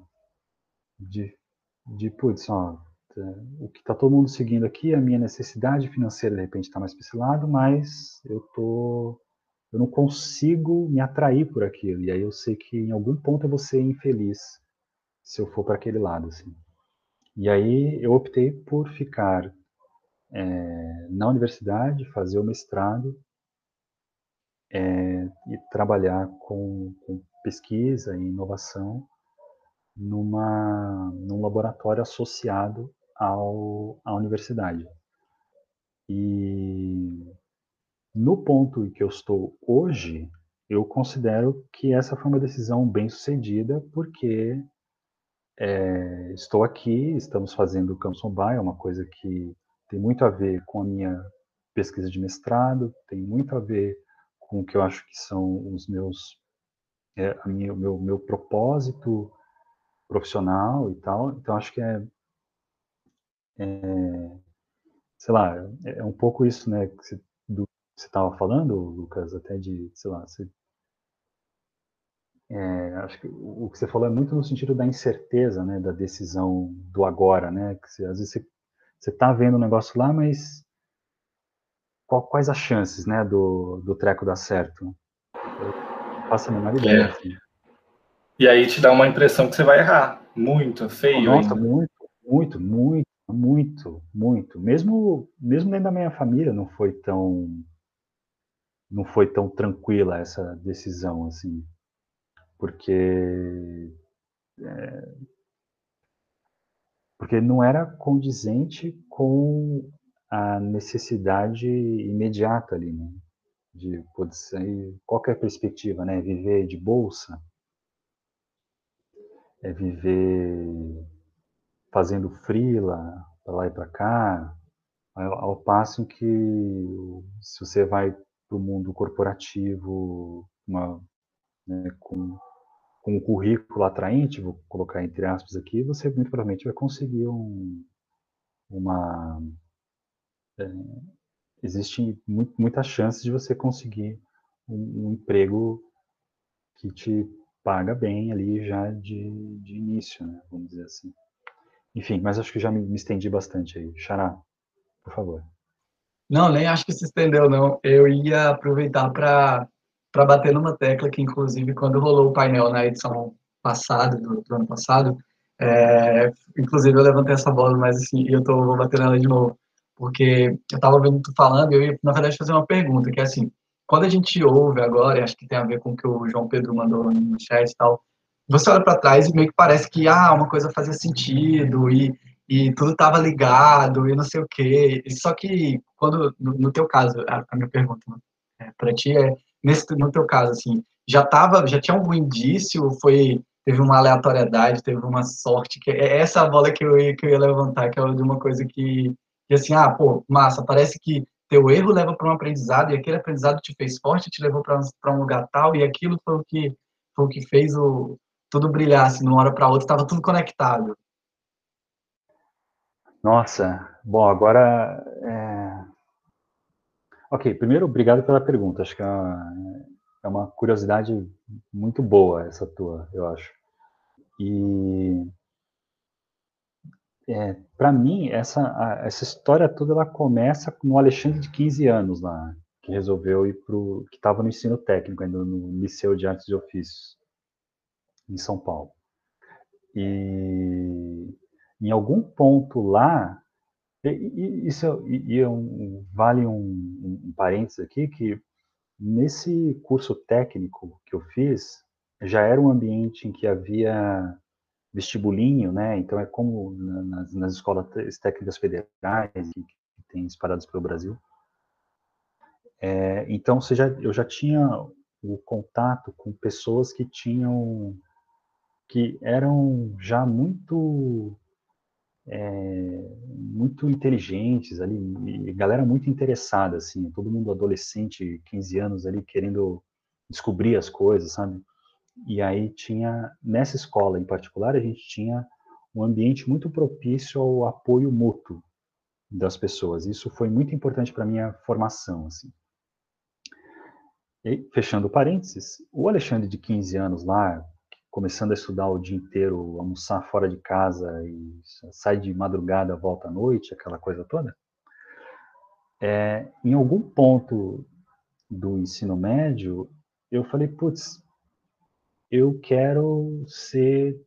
de, de, putz, ó, o que está todo mundo seguindo aqui, a minha necessidade financeira, de repente, está mais para esse lado, mas eu tô eu não consigo me atrair por aquilo. E aí eu sei que em algum ponto eu vou ser infeliz se eu for para aquele lado, assim. E aí eu optei por ficar é, na universidade, fazer o mestrado é, e trabalhar com, com, pesquisa e inovação numa, num laboratório associado ao, à universidade. E no ponto em que eu estou hoje, eu considero que essa foi uma decisão bem sucedida, porque é, estou aqui, estamos fazendo o Campus Mobile, é uma coisa que tem muito a ver com a minha pesquisa de mestrado, tem muito a ver com o que eu acho que são os meus, é, a minha, meu, meu propósito profissional e tal. Então, acho que é, é sei lá, é, é um pouco isso, né, do você estava falando, Lucas, até de, sei lá, você, é, acho que o que você falou é muito no sentido da incerteza, né, da decisão do agora, né, que você, às vezes você, você tá vendo um negócio lá, mas qual, quais as chances, né, do, do treco dar certo? Eu faço a menor ideia. É. Assim. E aí te dá uma impressão que você vai errar, muito, feio. Nossa, ainda. muito, muito, muito, muito, muito. Mesmo, mesmo dentro da minha família não foi tão não foi tão tranquila essa decisão, assim, porque é, porque não era condizente com a necessidade imediata ali, né? De pode ser qualquer perspectiva, né? Viver de bolsa, é viver fazendo frila para lá e para cá, ao, ao passo que se você vai para o mundo corporativo uma, né, com, com um currículo atraente, vou colocar entre aspas aqui, você muito provavelmente vai conseguir um, uma, é, existe muitas chances de você conseguir um, um, emprego que te paga bem ali já de, de início, né? Vamos dizer assim. Enfim, mas acho que já me, me estendi bastante aí. Xará, por favor. Não, nem acho que se estendeu, não. Eu ia aproveitar para bater numa tecla que, inclusive, quando rolou o painel na edição passada, do, do ano passado, é, inclusive eu levantei essa bola, mas assim, eu tô, vou bater nela de novo. Porque eu estava vendo tu falando, eu ia, na verdade, fazer uma pergunta, que é assim, quando a gente ouve agora, e acho que tem a ver com o que o João Pedro mandou no chat e tal, você olha para trás e meio que parece que ah, uma coisa fazia sentido e, e tudo estava ligado e não sei o quê. Só que quando no, no teu caso, a, a minha pergunta é, para ti é nesse no teu caso assim, já tava, já tinha algum indício, foi teve uma aleatoriedade, teve uma sorte que é essa bola que eu ia, que eu ia levantar, que é de uma coisa que, que assim, ah, pô, massa, parece que teu erro leva para um aprendizado e aquele aprendizado te fez forte, te levou para um lugar tal e aquilo foi o que foi o que fez o tudo brilhasse de uma hora para outra, estava tudo conectado. Nossa, bom, agora. É... Ok, primeiro, obrigado pela pergunta. Acho que é uma, é curiosidade muito boa essa tua, eu acho. E. É, para mim, essa, a, essa história toda ela começa no Alexandre de 15 anos lá, que resolveu ir pro. que estava no ensino técnico, ainda no Liceu de Artes e Ofícios em São Paulo. E em algum ponto lá, e, isso e, é um, vale um, um parênteses aqui, que nesse curso técnico que eu fiz, já era um ambiente em que havia vestibulinho, né? Então é como nas, nas escolas técnicas federais que, que tem pelo Brasil. É, então já, eu já tinha o contato com pessoas que tinham que eram já muito é, muito inteligentes ali, galera muito interessada, assim, todo mundo adolescente, 15 anos ali, querendo descobrir as coisas, sabe? E aí tinha, nessa escola em particular, a gente tinha um ambiente muito propício ao apoio mútuo das pessoas. Isso foi muito importante para minha formação, assim. E, fechando parênteses, o Alexandre de 15 anos lá, começando a estudar o dia inteiro, almoçar fora de casa e sai de madrugada, volta à noite, aquela coisa toda. É, em algum ponto do ensino médio, eu falei, putz, eu quero ser,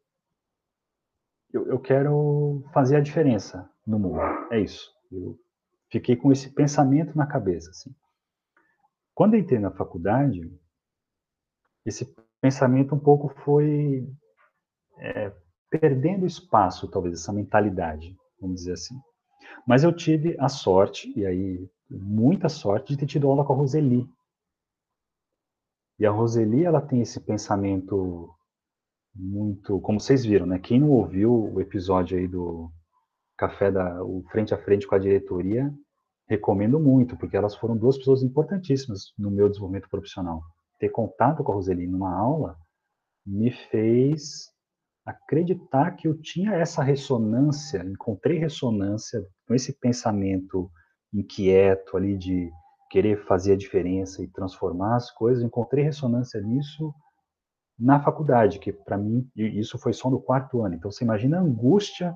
eu, eu quero fazer a diferença no mundo. É isso. Eu fiquei com esse pensamento na cabeça. Assim. Quando entrei na faculdade, esse pensamento um pouco foi é, perdendo espaço, talvez, essa mentalidade, vamos dizer assim. Mas eu tive a sorte, e aí muita sorte, de ter tido aula com a Roseli. E a Roseli, ela tem esse pensamento muito, como vocês viram, né? Quem não ouviu o episódio aí do café da o frente a frente com a diretoria, recomendo muito, porque elas foram duas pessoas importantíssimas no meu desenvolvimento profissional ter contato com a Roseli numa aula me fez acreditar que eu tinha essa ressonância, encontrei ressonância com esse pensamento inquieto ali de querer fazer a diferença e transformar as coisas, encontrei ressonância nisso na faculdade, que para mim isso foi só no quarto ano. Então você imagina a angústia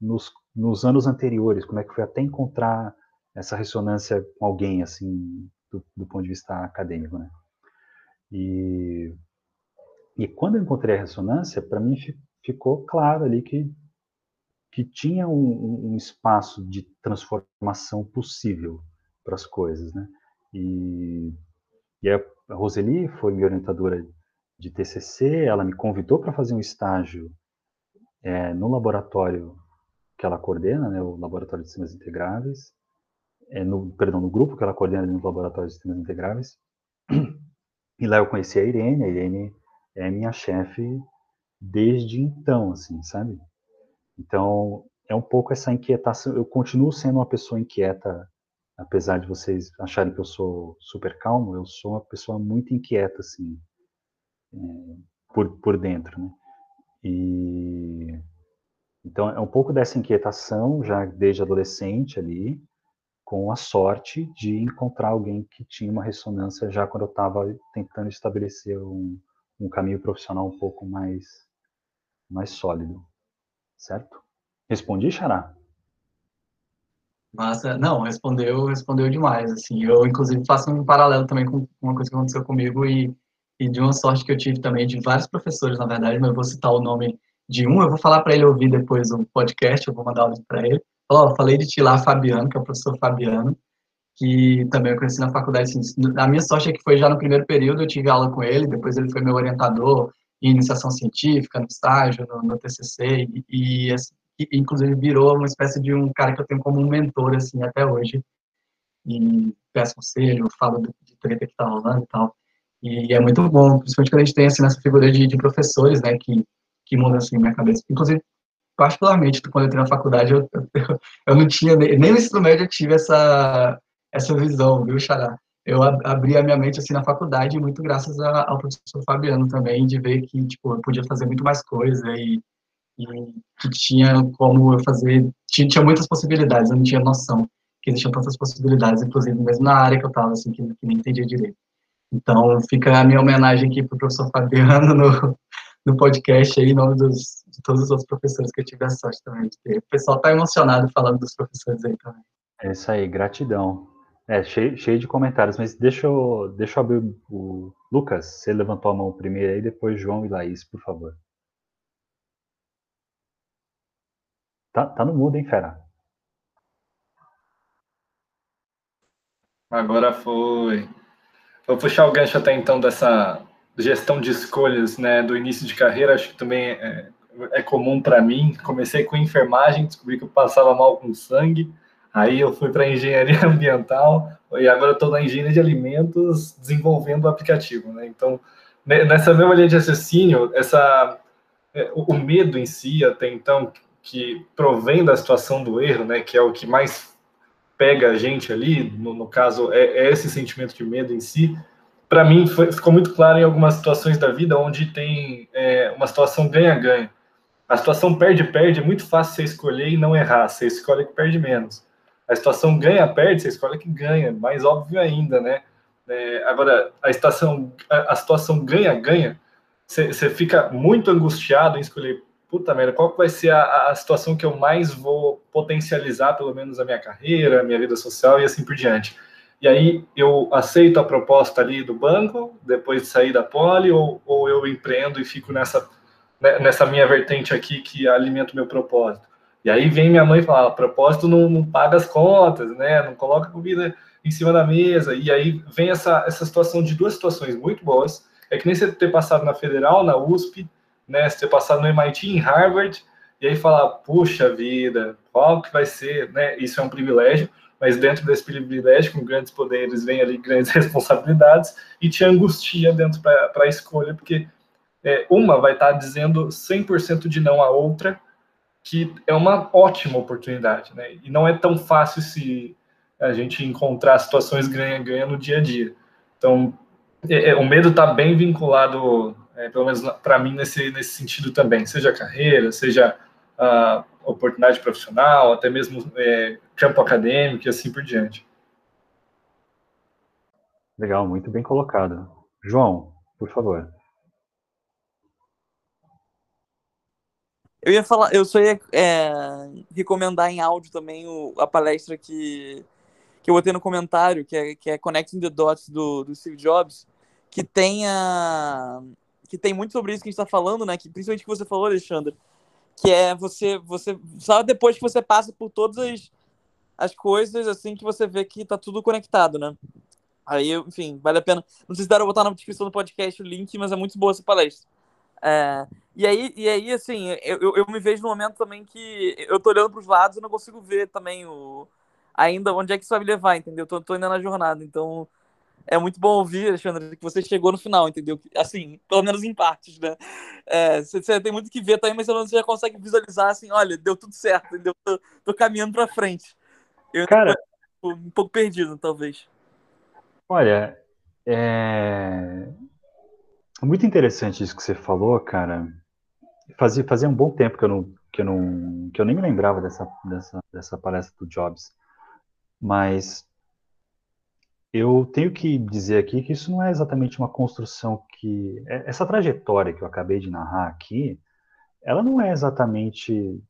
nos, nos anos anteriores, como é que foi até encontrar essa ressonância com alguém assim do, do ponto de vista acadêmico, né? E, e quando eu encontrei a ressonância, para mim ficou claro ali que, que tinha um, um espaço de transformação possível para as coisas, né? E, e a Roseli foi minha orientadora de TCC, ela me convidou para fazer um estágio é, no laboratório que ela coordena, né, o Laboratório de Sistemas Integráveis, é, no, perdão, no grupo que ela coordena no Laboratório de Sistemas Integráveis. E lá eu conheci a Irene, a Irene é minha chefe desde então, assim, sabe? Então, é um pouco essa inquietação. Eu continuo sendo uma pessoa inquieta, apesar de vocês acharem que eu sou super calmo, eu sou uma pessoa muito inquieta, assim, é, por, por dentro, né? E. Então, é um pouco dessa inquietação, já desde adolescente ali, com a sorte de encontrar alguém que tinha uma ressonância já quando eu estava tentando estabelecer um, um caminho profissional um pouco mais, mais sólido. Certo? Respondi, Xará? Massa. Não, respondeu, respondeu demais, assim. Eu, inclusive, faço um paralelo também com uma coisa que aconteceu comigo e, e de uma sorte que eu tive também de vários professores, na verdade, mas eu vou citar o nome de um, eu vou falar para ele ouvir depois o podcast, eu vou mandar o link para ele. Ó, falei de ti lá, Fabiano, que é o professor Fabiano, que também eu conheci na faculdade. Assim, a minha sorte é que foi já no primeiro período, eu tive aula com ele, depois ele foi meu orientador em iniciação científica, no estágio, no, no TCC, e, e assim, inclusive virou uma espécie de um cara que eu tenho como um mentor, assim, até hoje. E peço conselho, falo de treta que tá rolando e tal. E é muito bom, principalmente quando a gente tem, assim, essa figura de, de professores, né, que, que mudam, assim, minha cabeça. Inclusive, particularmente, quando eu entrei na faculdade, eu, eu, eu não tinha, nem no ensino médio eu tive essa, essa visão, viu, Xará? Eu abri a minha mente, assim, na faculdade, muito graças ao professor Fabiano também, de ver que, tipo, eu podia fazer muito mais coisa e que tinha como eu fazer, tinha, tinha muitas possibilidades, eu não tinha noção que existiam tantas possibilidades, inclusive mesmo na área que eu estava, assim, que, que nem entendia direito. Então, fica a minha homenagem aqui para o professor Fabiano no, no podcast aí, em nome dos, todos os outros professores que eu tive a sorte também de ter. O pessoal está emocionado falando dos professores aí também. É isso aí, gratidão. É, cheio, cheio de comentários, mas deixa eu, deixa eu abrir o... Lucas, você levantou a mão primeiro aí, depois João e Laís, por favor. Tá, tá no mudo, hein, fera? Agora foi. Vou puxar o gancho até então dessa gestão de escolhas, né, do início de carreira. Acho que também é, é comum para mim. Comecei com enfermagem, descobri que eu passava mal com sangue. Aí eu fui para engenharia ambiental e agora estou na engenharia de alimentos desenvolvendo o aplicativo. Né? Então, nessa mesma linha de raciocínio, essa, é, o medo em si, até então, que provém da situação do erro, né, que é o que mais pega a gente ali, no, no caso, é, é, esse sentimento de medo em si, para mim foi, ficou muito claro em algumas situações da vida onde tem é, uma situação ganha-ganha. A situação perde-perde é muito fácil você escolher e não errar, você escolhe que perde menos. A situação ganha-perde, você escolhe que ganha, mais óbvio ainda, né? É, agora, a, situação, a, a situação ganha-ganha, você, fica muito angustiado em escolher puta merda, qual vai ser a, a, situação que eu mais vou potencializar, pelo menos a minha carreira, a minha vida social e assim por diante. E aí eu aceito a proposta ali do banco, depois de sair da poli, ou, ou eu empreendo e fico nessa, nessa minha vertente aqui que alimenta o meu propósito. E aí vem minha mãe falar, propósito não, não paga as contas, né? Não coloca comida em cima da mesa. E aí vem essa, essa situação de duas situações muito boas. É que nem você ter passado na Federal, na USP, né, você passar no MIT, em Harvard, e aí falar, puxa vida, qual que vai ser, né? Isso é um privilégio, mas dentro desse privilégio, com grandes poderes, vem ali grandes responsabilidades e te angustia dentro para a escolha, porque é, uma vai estar tá dizendo 100% de não à outra, que é uma ótima oportunidade, né? E não é tão fácil se a gente encontrar situações ganha-ganha no dia a dia. Então, é, é, o medo está bem vinculado é, pelo menos para mim, nesse, nesse sentido também, seja carreira, seja a oportunidade profissional, até mesmo é, campo acadêmico e assim por diante. Legal, muito bem colocado. João, por favor. Eu ia falar, eu só ia é, recomendar em áudio também o, a palestra que, que eu botei no comentário, que é, que é Connecting the Dots do, do Steve Jobs, que tem a, que tem muito sobre isso que a gente está falando, né? Que principalmente que você falou, Alexandre, que é você, você só depois que você passa por todas as, as coisas assim que você vê que tá tudo conectado, né? Aí, enfim, vale a pena. Não sei se pra botar na descrição do podcast o link, mas é muito boa essa palestra. É, e aí, e aí, assim, eu, eu me vejo no momento também que eu tô olhando para os lados e não consigo ver também o ainda onde é que isso vai me levar, entendeu? Tô, tô ainda na jornada, então é muito bom ouvir, Alexandre, que você chegou no final, entendeu? Assim, pelo menos em partes, né? É, você, tem muito que ver também, mas pelo menos você já consegue visualizar assim, olha, deu tudo certo, entendeu? Tô, tô caminhando para frente. Eu Cara, tô um pouco perdido, talvez. Olha, é muito interessante isso que você falou, cara. Fazia, fazia um bom tempo que eu não que eu não que eu nem me lembrava dessa dessa, dessa palestra do Jobs. Mas eu tenho que dizer aqui que isso não é exatamente uma construção que. É, essa trajetória que eu acabei de narrar aqui, ela não é exatamente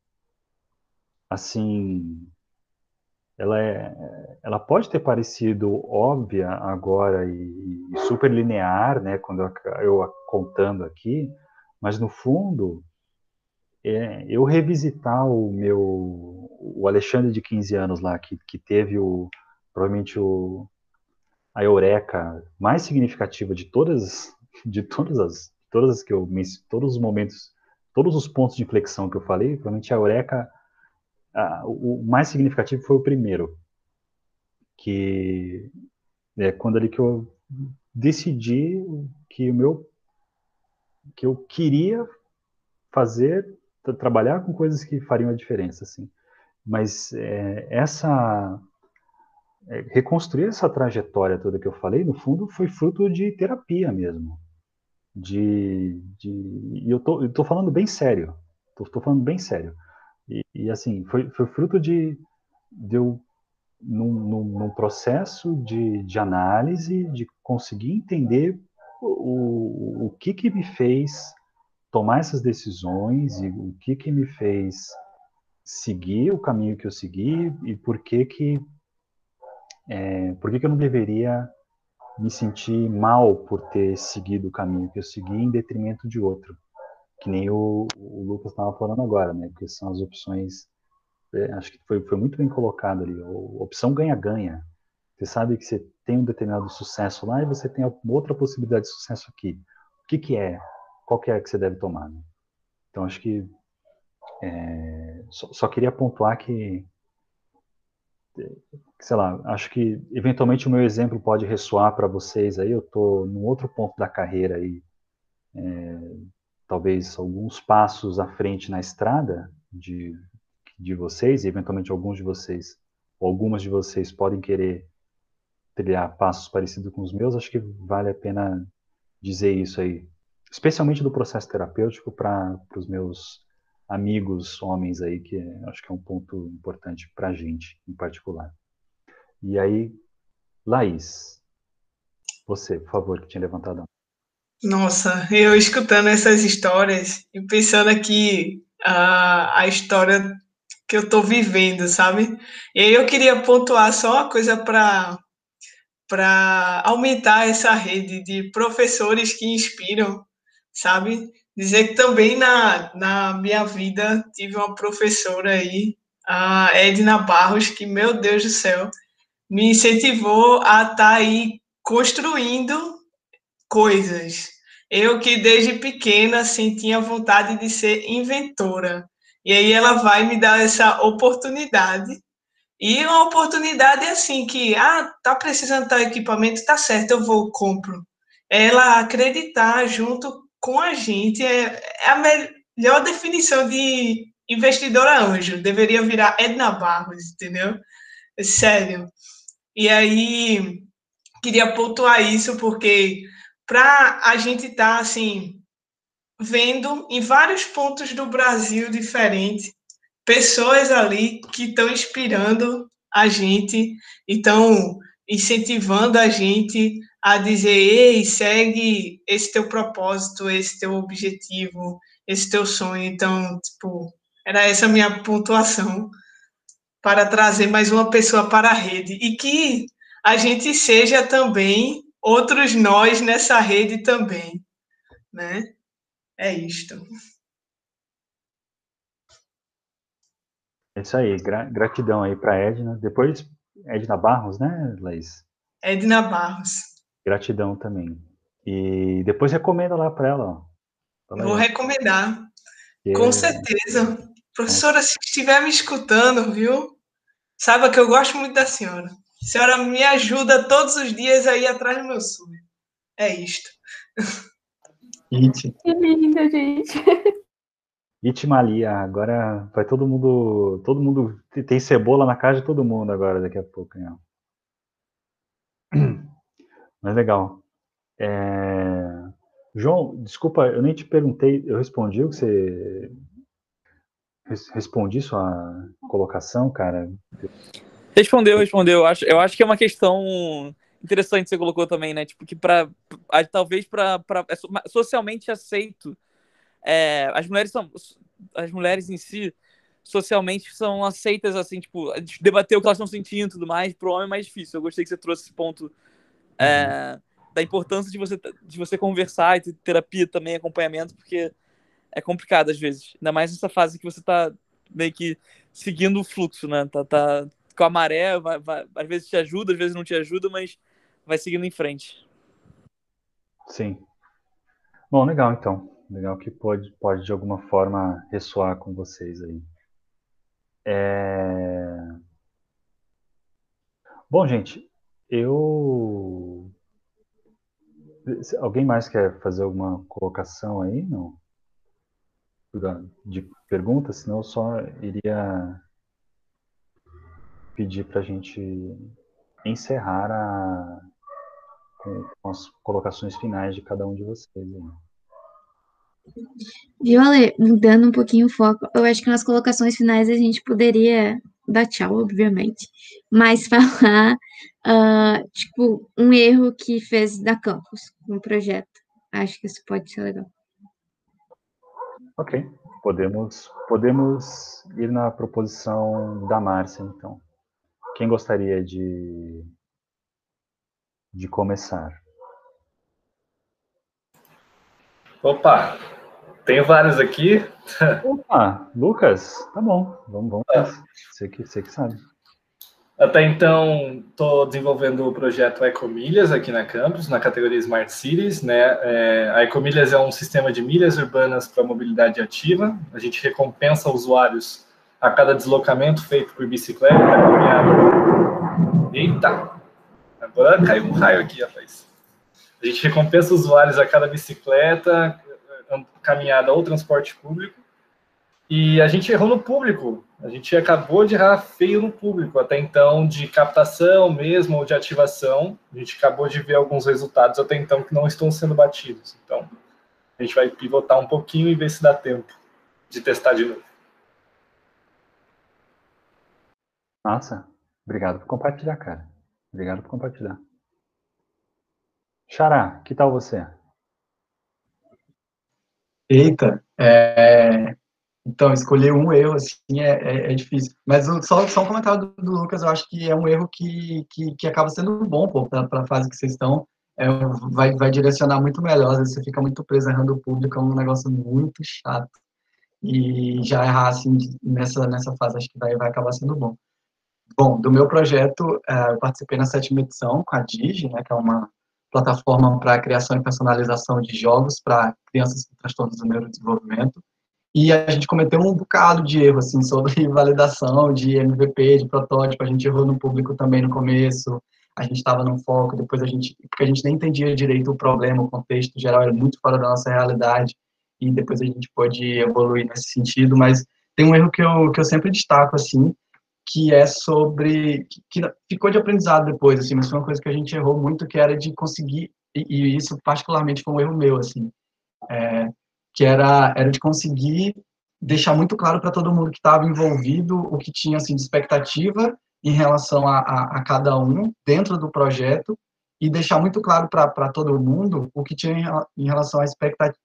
assim. Ela, é, ela pode ter parecido óbvia agora e, e super linear, né, quando eu, eu contando aqui, mas no fundo, é, eu revisitar o meu, o Alexandre de 15 anos lá, que, que teve o, provavelmente o, a eureka mais significativa de todas, de todas as, todas as que eu, todos os momentos, todos os pontos de inflexão que eu falei, provavelmente a eureka, a, o mais significativo foi o primeiro, que é quando ali que eu decidi que o meu que eu queria fazer trabalhar com coisas que fariam a diferença assim mas é, essa é, reconstruir essa trajetória toda que eu falei, no fundo, foi fruto de terapia mesmo. De, de e eu tô, eu tô falando bem sério. Tô, tô falando bem sério. E, e assim, foi, foi fruto de, de eu, num, num, num processo de, de análise, de conseguir entender o, o que que me fez tomar essas decisões e o que que me fez seguir o caminho que eu segui e por que que é, por que, que eu não deveria me sentir mal por ter seguido o caminho que eu segui em detrimento de outro? Que nem o, o Lucas estava falando agora, né? Porque são as opções. É, acho que foi, foi muito bem colocado ali. Opção ganha-ganha. Você sabe que você tem um determinado sucesso lá e você tem outra possibilidade de sucesso aqui. O que, que é? Qual que que você deve tomar? Né? Então, acho que é, só, só, queria pontuar que sei lá, acho que eventualmente o meu exemplo pode ressoar para vocês aí. Eu estou num outro ponto da carreira aí, é, talvez alguns passos à frente na estrada de, de vocês, e eventualmente alguns de vocês, ou algumas de vocês podem querer trilhar passos parecidos com os meus. Acho que vale a pena dizer isso aí, especialmente do processo terapêutico para os meus amigos homens aí, que acho que é um ponto importante para a gente, em particular. E aí, Laís, você, por favor, que tinha levantado a Nossa, eu escutando essas histórias e pensando aqui a, a história que eu estou vivendo, sabe? E aí eu queria pontuar só uma coisa para para aumentar essa rede de professores que inspiram, sabe? Dizer que também na, na minha vida tive uma professora aí, a Edna Barros, que, meu Deus do céu, me incentivou a estar tá aí construindo coisas. Eu que desde pequena assim, tinha vontade de ser inventora. E aí ela vai me dar essa oportunidade. E uma oportunidade assim que, ah, tá precisando tal equipamento, tá certo, eu vou, compro. Ela acreditar junto com a gente é, é a melhor definição de investidora anjo. Deveria virar Edna Barros, entendeu? Sério. E aí, queria pontuar isso porque para a gente estar tá, assim vendo em vários pontos do Brasil diferentes pessoas ali que estão inspirando a gente, estão incentivando a gente a dizer, ei, segue esse teu propósito, esse teu objetivo, esse teu sonho. Então, tipo, era essa minha pontuação para trazer mais uma pessoa para a rede e que a gente seja também outros nós nessa rede também, né? É isto. É isso aí, gra gratidão aí para Edna. Depois, Edna Barros, né, Laís? Edna Barros. Gratidão também. E depois recomenda lá para ela. Vou recomendar. Com certeza. Professora, se estiver me escutando, viu? Saiba que eu gosto muito da senhora. A senhora me ajuda todos os dias aí atrás do meu sonho. É isto. It. Que linda, gente. Itimalia, agora vai todo mundo. Todo mundo. Tem cebola na casa de todo mundo agora, daqui a pouco, né? Mas legal. É... João, desculpa, eu nem te perguntei, eu respondi o que você. Respondi sua colocação, cara? Respondeu, respondeu. Eu acho, eu acho que é uma questão interessante que você colocou também, né? Tipo, que para talvez para é socialmente aceito, é, as mulheres são as mulheres em si socialmente são aceitas assim, tipo, debater o que elas estão sentindo e tudo mais, pro homem é mais difícil. Eu gostei que você trouxe esse ponto é, uhum. da importância de você de você conversar e ter terapia também, acompanhamento, porque é complicado às vezes. Ainda mais nessa fase que você tá meio que seguindo o fluxo, né? Tá, tá com a maré, vai, vai, às vezes te ajuda, às vezes não te ajuda, mas vai seguindo em frente. Sim. Bom, legal então. Legal que pode, pode de alguma forma ressoar com vocês aí. É... Bom, gente, eu. Alguém mais quer fazer alguma colocação aí? Não? De pergunta, senão eu só iria pedir para a gente encerrar a, com, as colocações finais de cada um de vocês. Aí. Viu, Ale? Mudando um pouquinho o foco, eu acho que nas colocações finais a gente poderia dar tchau, obviamente, mas falar, uh, tipo, um erro que fez da campus no projeto. Acho que isso pode ser legal. Ok, podemos, podemos ir na proposição da Márcia, então. Quem gostaria de, de começar? Opa, tenho vários aqui. Opa, Lucas, tá bom, vamos, vamos. Ah. Você, que, você que sabe. Até então, estou desenvolvendo o projeto Ecomilhas aqui na campus, na categoria Smart Cities. Né? É, a Ecomilhas é um sistema de milhas urbanas para mobilidade ativa. A gente recompensa usuários a cada deslocamento feito por bicicleta, caminhada. Eita! Agora caiu um raio aqui, rapaz. A gente recompensa usuários a cada bicicleta, caminhada ou transporte público. E a gente errou no público. A gente acabou de errar feio no público, até então, de captação mesmo, ou de ativação. A gente acabou de ver alguns resultados até então que não estão sendo batidos. Então, a gente vai pivotar um pouquinho e ver se dá tempo de testar de novo. Nossa, obrigado por compartilhar, cara. Obrigado por compartilhar. Xará, que tal você? Eita, é... então, escolher um erro, assim, é, é, é difícil. Mas só, só um comentário do, do, Lucas, eu acho que é um erro que, que, que acaba sendo bom para a fase que vocês estão. É, vai, vai direcionar muito melhor. Às vezes você fica muito preso errando o público, é um negócio muito chato. E já errar, assim, nessa, nessa fase, acho que vai, vai acabar sendo bom. Bom, do meu projeto, é, eu participei na sétima edição com a Digi, né, que é uma plataforma para criação e personalização de jogos para crianças com transtornos do neurodesenvolvimento. E a gente cometeu um bocado de erro, assim, sobre validação de MVP, de protótipo. A gente errou no público também no começo. A gente estava no foco, depois a gente... Porque a gente nem entendia direito o problema, o contexto geral era muito fora da nossa realidade. E depois a gente pôde evoluir nesse sentido. Mas tem um erro que eu, que eu sempre destaco, assim, que é sobre que ficou de aprendizado depois assim mas foi uma coisa que a gente errou muito que era de conseguir e, e isso particularmente foi um erro meu assim é, que era era de conseguir deixar muito claro para todo mundo que estava envolvido o que tinha assim de expectativa em relação a, a, a, cada um dentro do projeto e deixar muito claro para todo mundo o que tinha em, em relação à expectativa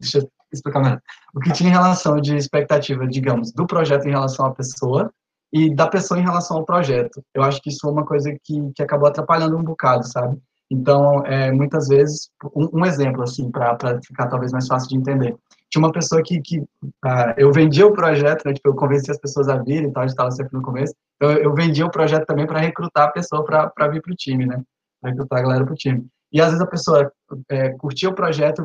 deixa eu explicar melhor o que tinha em relação de expectativa digamos do projeto em relação à pessoa e da pessoa em relação ao projeto. Eu acho que isso foi uma coisa que, que acabou atrapalhando um bocado, sabe? Então, é, muitas vezes, um, um exemplo, assim, para ficar talvez mais fácil de entender. Tinha uma pessoa que, que uh, eu vendia o projeto, né, tipo, eu convenci as pessoas a virem e tal, a gente estava sempre no começo, então eu vendia o projeto também para recrutar a pessoa para vir para o time, né, para recrutar a galera para o time. E às vezes a pessoa é, curtia o projeto,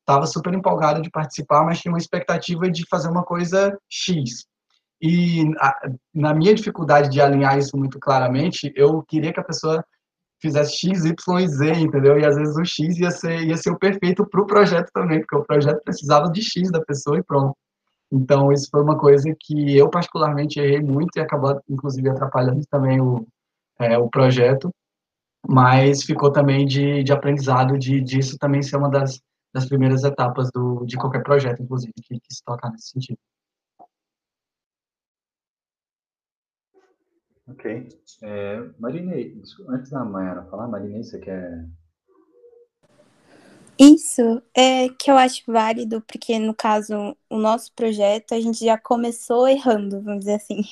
estava é, super empolgada de participar, mas tinha uma expectativa de fazer uma coisa X. E na minha dificuldade de alinhar isso muito claramente, eu queria que a pessoa fizesse X, Y e Z, entendeu? E às vezes o X ia ser, ia ser o perfeito para o projeto também, porque o projeto precisava de X da pessoa e pronto. Então, isso foi uma coisa que eu particularmente errei muito e acabou, inclusive, atrapalhando também o, é, o projeto, mas ficou também de, de aprendizado de disso também ser uma das, das primeiras etapas do, de qualquer projeto, inclusive, que, que se toca nesse sentido. Ok. É, Marinei, antes da Mayara falar, Marinei, você quer isso é que eu acho válido, porque no caso, o nosso projeto, a gente já começou errando, vamos dizer assim.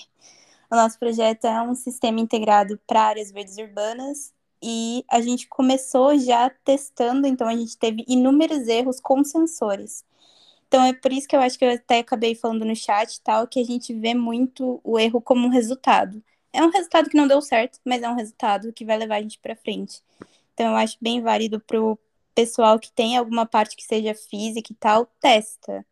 O nosso projeto é um sistema integrado para áreas verdes urbanas e a gente começou já testando, então a gente teve inúmeros erros com sensores. Então é por isso que eu acho que eu até acabei falando no chat e tal, que a gente vê muito o erro como um resultado. É um resultado que não deu certo, mas é um resultado que vai levar a gente para frente. Então eu acho bem válido pro pessoal que tem alguma parte que seja física e tal, testa.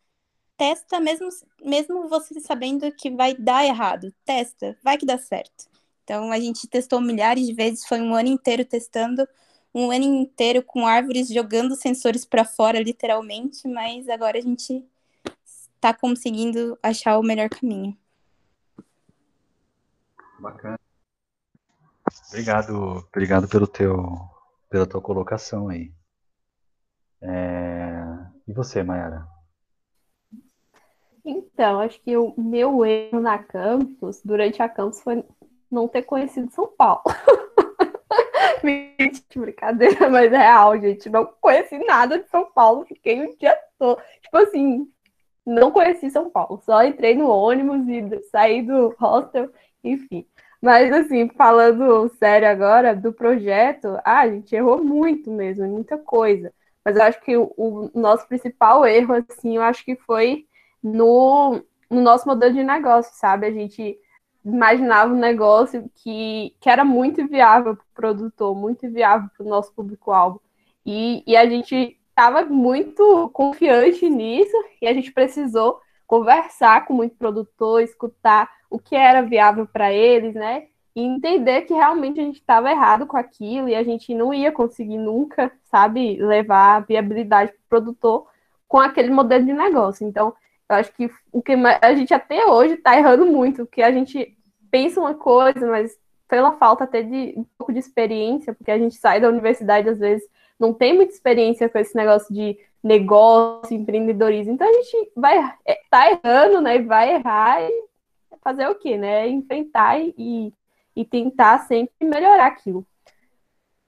Testa mesmo, mesmo você sabendo que vai dar errado. Testa, vai que dá certo. Então a gente testou milhares de vezes, foi um ano inteiro testando, um ano inteiro com árvores jogando sensores para fora, literalmente, mas agora a gente está conseguindo achar o melhor caminho. Bacana. Obrigado, obrigado pelo teu, pela tua colocação aí. É... E você, Mayara? Então, acho que o meu erro na campus, durante a campus, foi não ter conhecido São Paulo. Mentira, brincadeira, mas é real, gente. Não conheci nada de São Paulo, fiquei o dia todo. Tipo assim, não conheci São Paulo, só entrei no ônibus e saí do hostel, enfim. Mas assim, falando sério agora do projeto, ah, a gente errou muito mesmo, muita coisa. Mas eu acho que o, o nosso principal erro, assim, eu acho que foi no, no nosso modelo de negócio, sabe? A gente imaginava um negócio que, que era muito viável para o produtor, muito viável para o nosso público-alvo. E, e a gente estava muito confiante nisso e a gente precisou conversar com muito produtor, escutar o que era viável para eles, né? e entender que realmente a gente estava errado com aquilo e a gente não ia conseguir nunca, sabe, levar viabilidade para o produtor com aquele modelo de negócio. Então, eu acho que o que a gente até hoje está errando muito, porque a gente pensa uma coisa, mas pela falta até de um pouco de experiência, porque a gente sai da universidade às vezes não tem muita experiência com esse negócio de negócio, empreendedorismo. Então a gente vai é, tá errando, né? Vai errar e fazer o quê, né? Enfrentar e, e tentar sempre melhorar aquilo.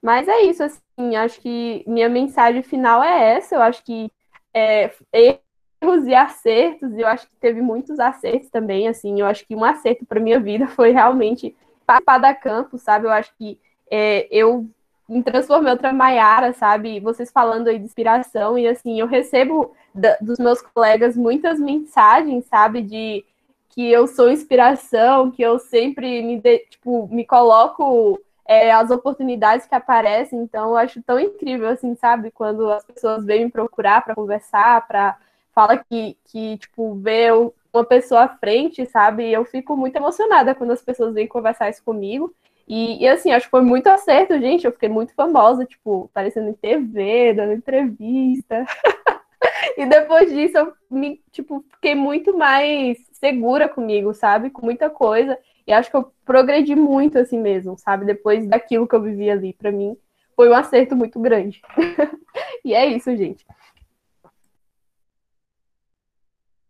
Mas é isso, assim, acho que minha mensagem final é essa, eu acho que é, erros e acertos, eu acho que teve muitos acertos também, assim, eu acho que um acerto para minha vida foi realmente participar da campo, sabe, eu acho que é, eu me transformei outra Maiara, sabe, vocês falando aí de inspiração, e assim, eu recebo da, dos meus colegas muitas mensagens, sabe, de que eu sou inspiração, que eu sempre me, de, tipo, me coloco é, as oportunidades que aparecem. Então, eu acho tão incrível, assim, sabe? Quando as pessoas vêm me procurar para conversar, para fala que, que, tipo, vê uma pessoa à frente, sabe? Eu fico muito emocionada quando as pessoas vêm conversar isso comigo. E, e, assim, acho que foi muito acerto, gente. Eu fiquei muito famosa, tipo, aparecendo em TV, dando entrevista. e depois disso, eu me, tipo, fiquei muito mais segura comigo, sabe? Com muita coisa. E acho que eu progredi muito assim mesmo, sabe? Depois daquilo que eu vivi ali, para mim, foi um acerto muito grande. e é isso, gente.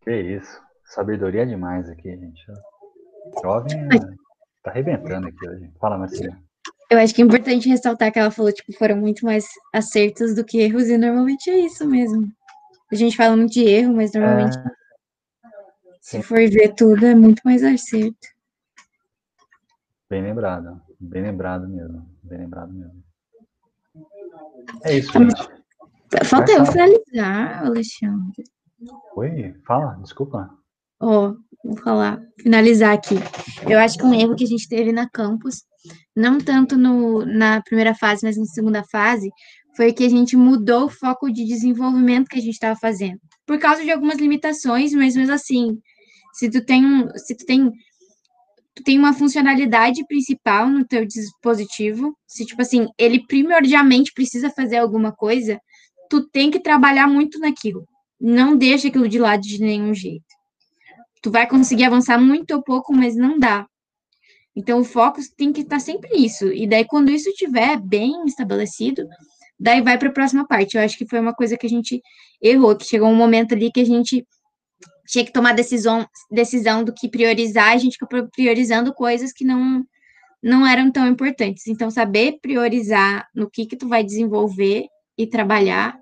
Que isso. Sabedoria demais aqui, gente. Jovem tá arrebentando aqui hoje. Fala, Marcia. Eu acho que é importante ressaltar que ela falou, tipo, foram muito mais acertos do que erros, e normalmente é isso mesmo. A gente fala muito de erro, mas normalmente é... Se for ver tudo, é muito mais acerto. Bem lembrado. Bem lembrado mesmo. Bem lembrado mesmo. É isso, gente. Falta eu finalizar, Alexandre. Oi, fala, desculpa. Ó, oh, vou falar, finalizar aqui. Eu acho que um erro que a gente teve na campus, não tanto no, na primeira fase, mas na segunda fase, foi que a gente mudou o foco de desenvolvimento que a gente estava fazendo. Por causa de algumas limitações, mas mesmo assim, se tu tem um, se tu tem tu tem uma funcionalidade principal no teu dispositivo, se tipo assim, ele primordialmente precisa fazer alguma coisa, tu tem que trabalhar muito naquilo. Não deixa aquilo de lado de nenhum jeito. Tu vai conseguir avançar muito ou pouco, mas não dá. Então o foco tem que estar sempre nisso. E daí quando isso estiver bem estabelecido, daí vai para a próxima parte. Eu acho que foi uma coisa que a gente errou, que chegou um momento ali que a gente tinha que tomar decisão, decisão do que priorizar, a gente ficou priorizando coisas que não, não eram tão importantes. Então, saber priorizar no que que tu vai desenvolver e trabalhar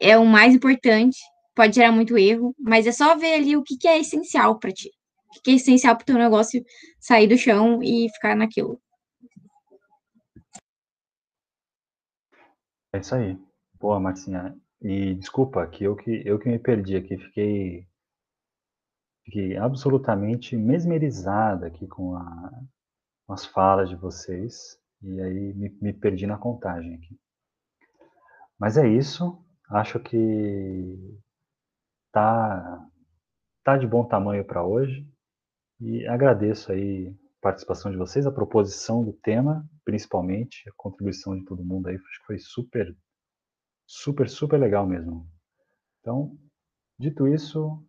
é o mais importante. Pode gerar muito erro, mas é só ver ali o que que é essencial para ti. O que é essencial para o teu negócio sair do chão e ficar naquilo. É isso aí. Boa, Marcinha. E desculpa, que eu que eu que me perdi aqui, fiquei fiquei absolutamente mesmerizada aqui com, a, com as falas de vocês e aí me, me perdi na contagem aqui. Mas é isso. Acho que tá tá de bom tamanho para hoje e agradeço aí a participação de vocês, a proposição do tema, principalmente a contribuição de todo mundo aí, acho que foi super super super legal mesmo. Então, dito isso,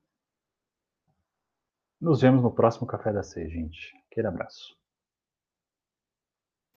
nos vemos no próximo Café da Seis, gente. Aquele abraço.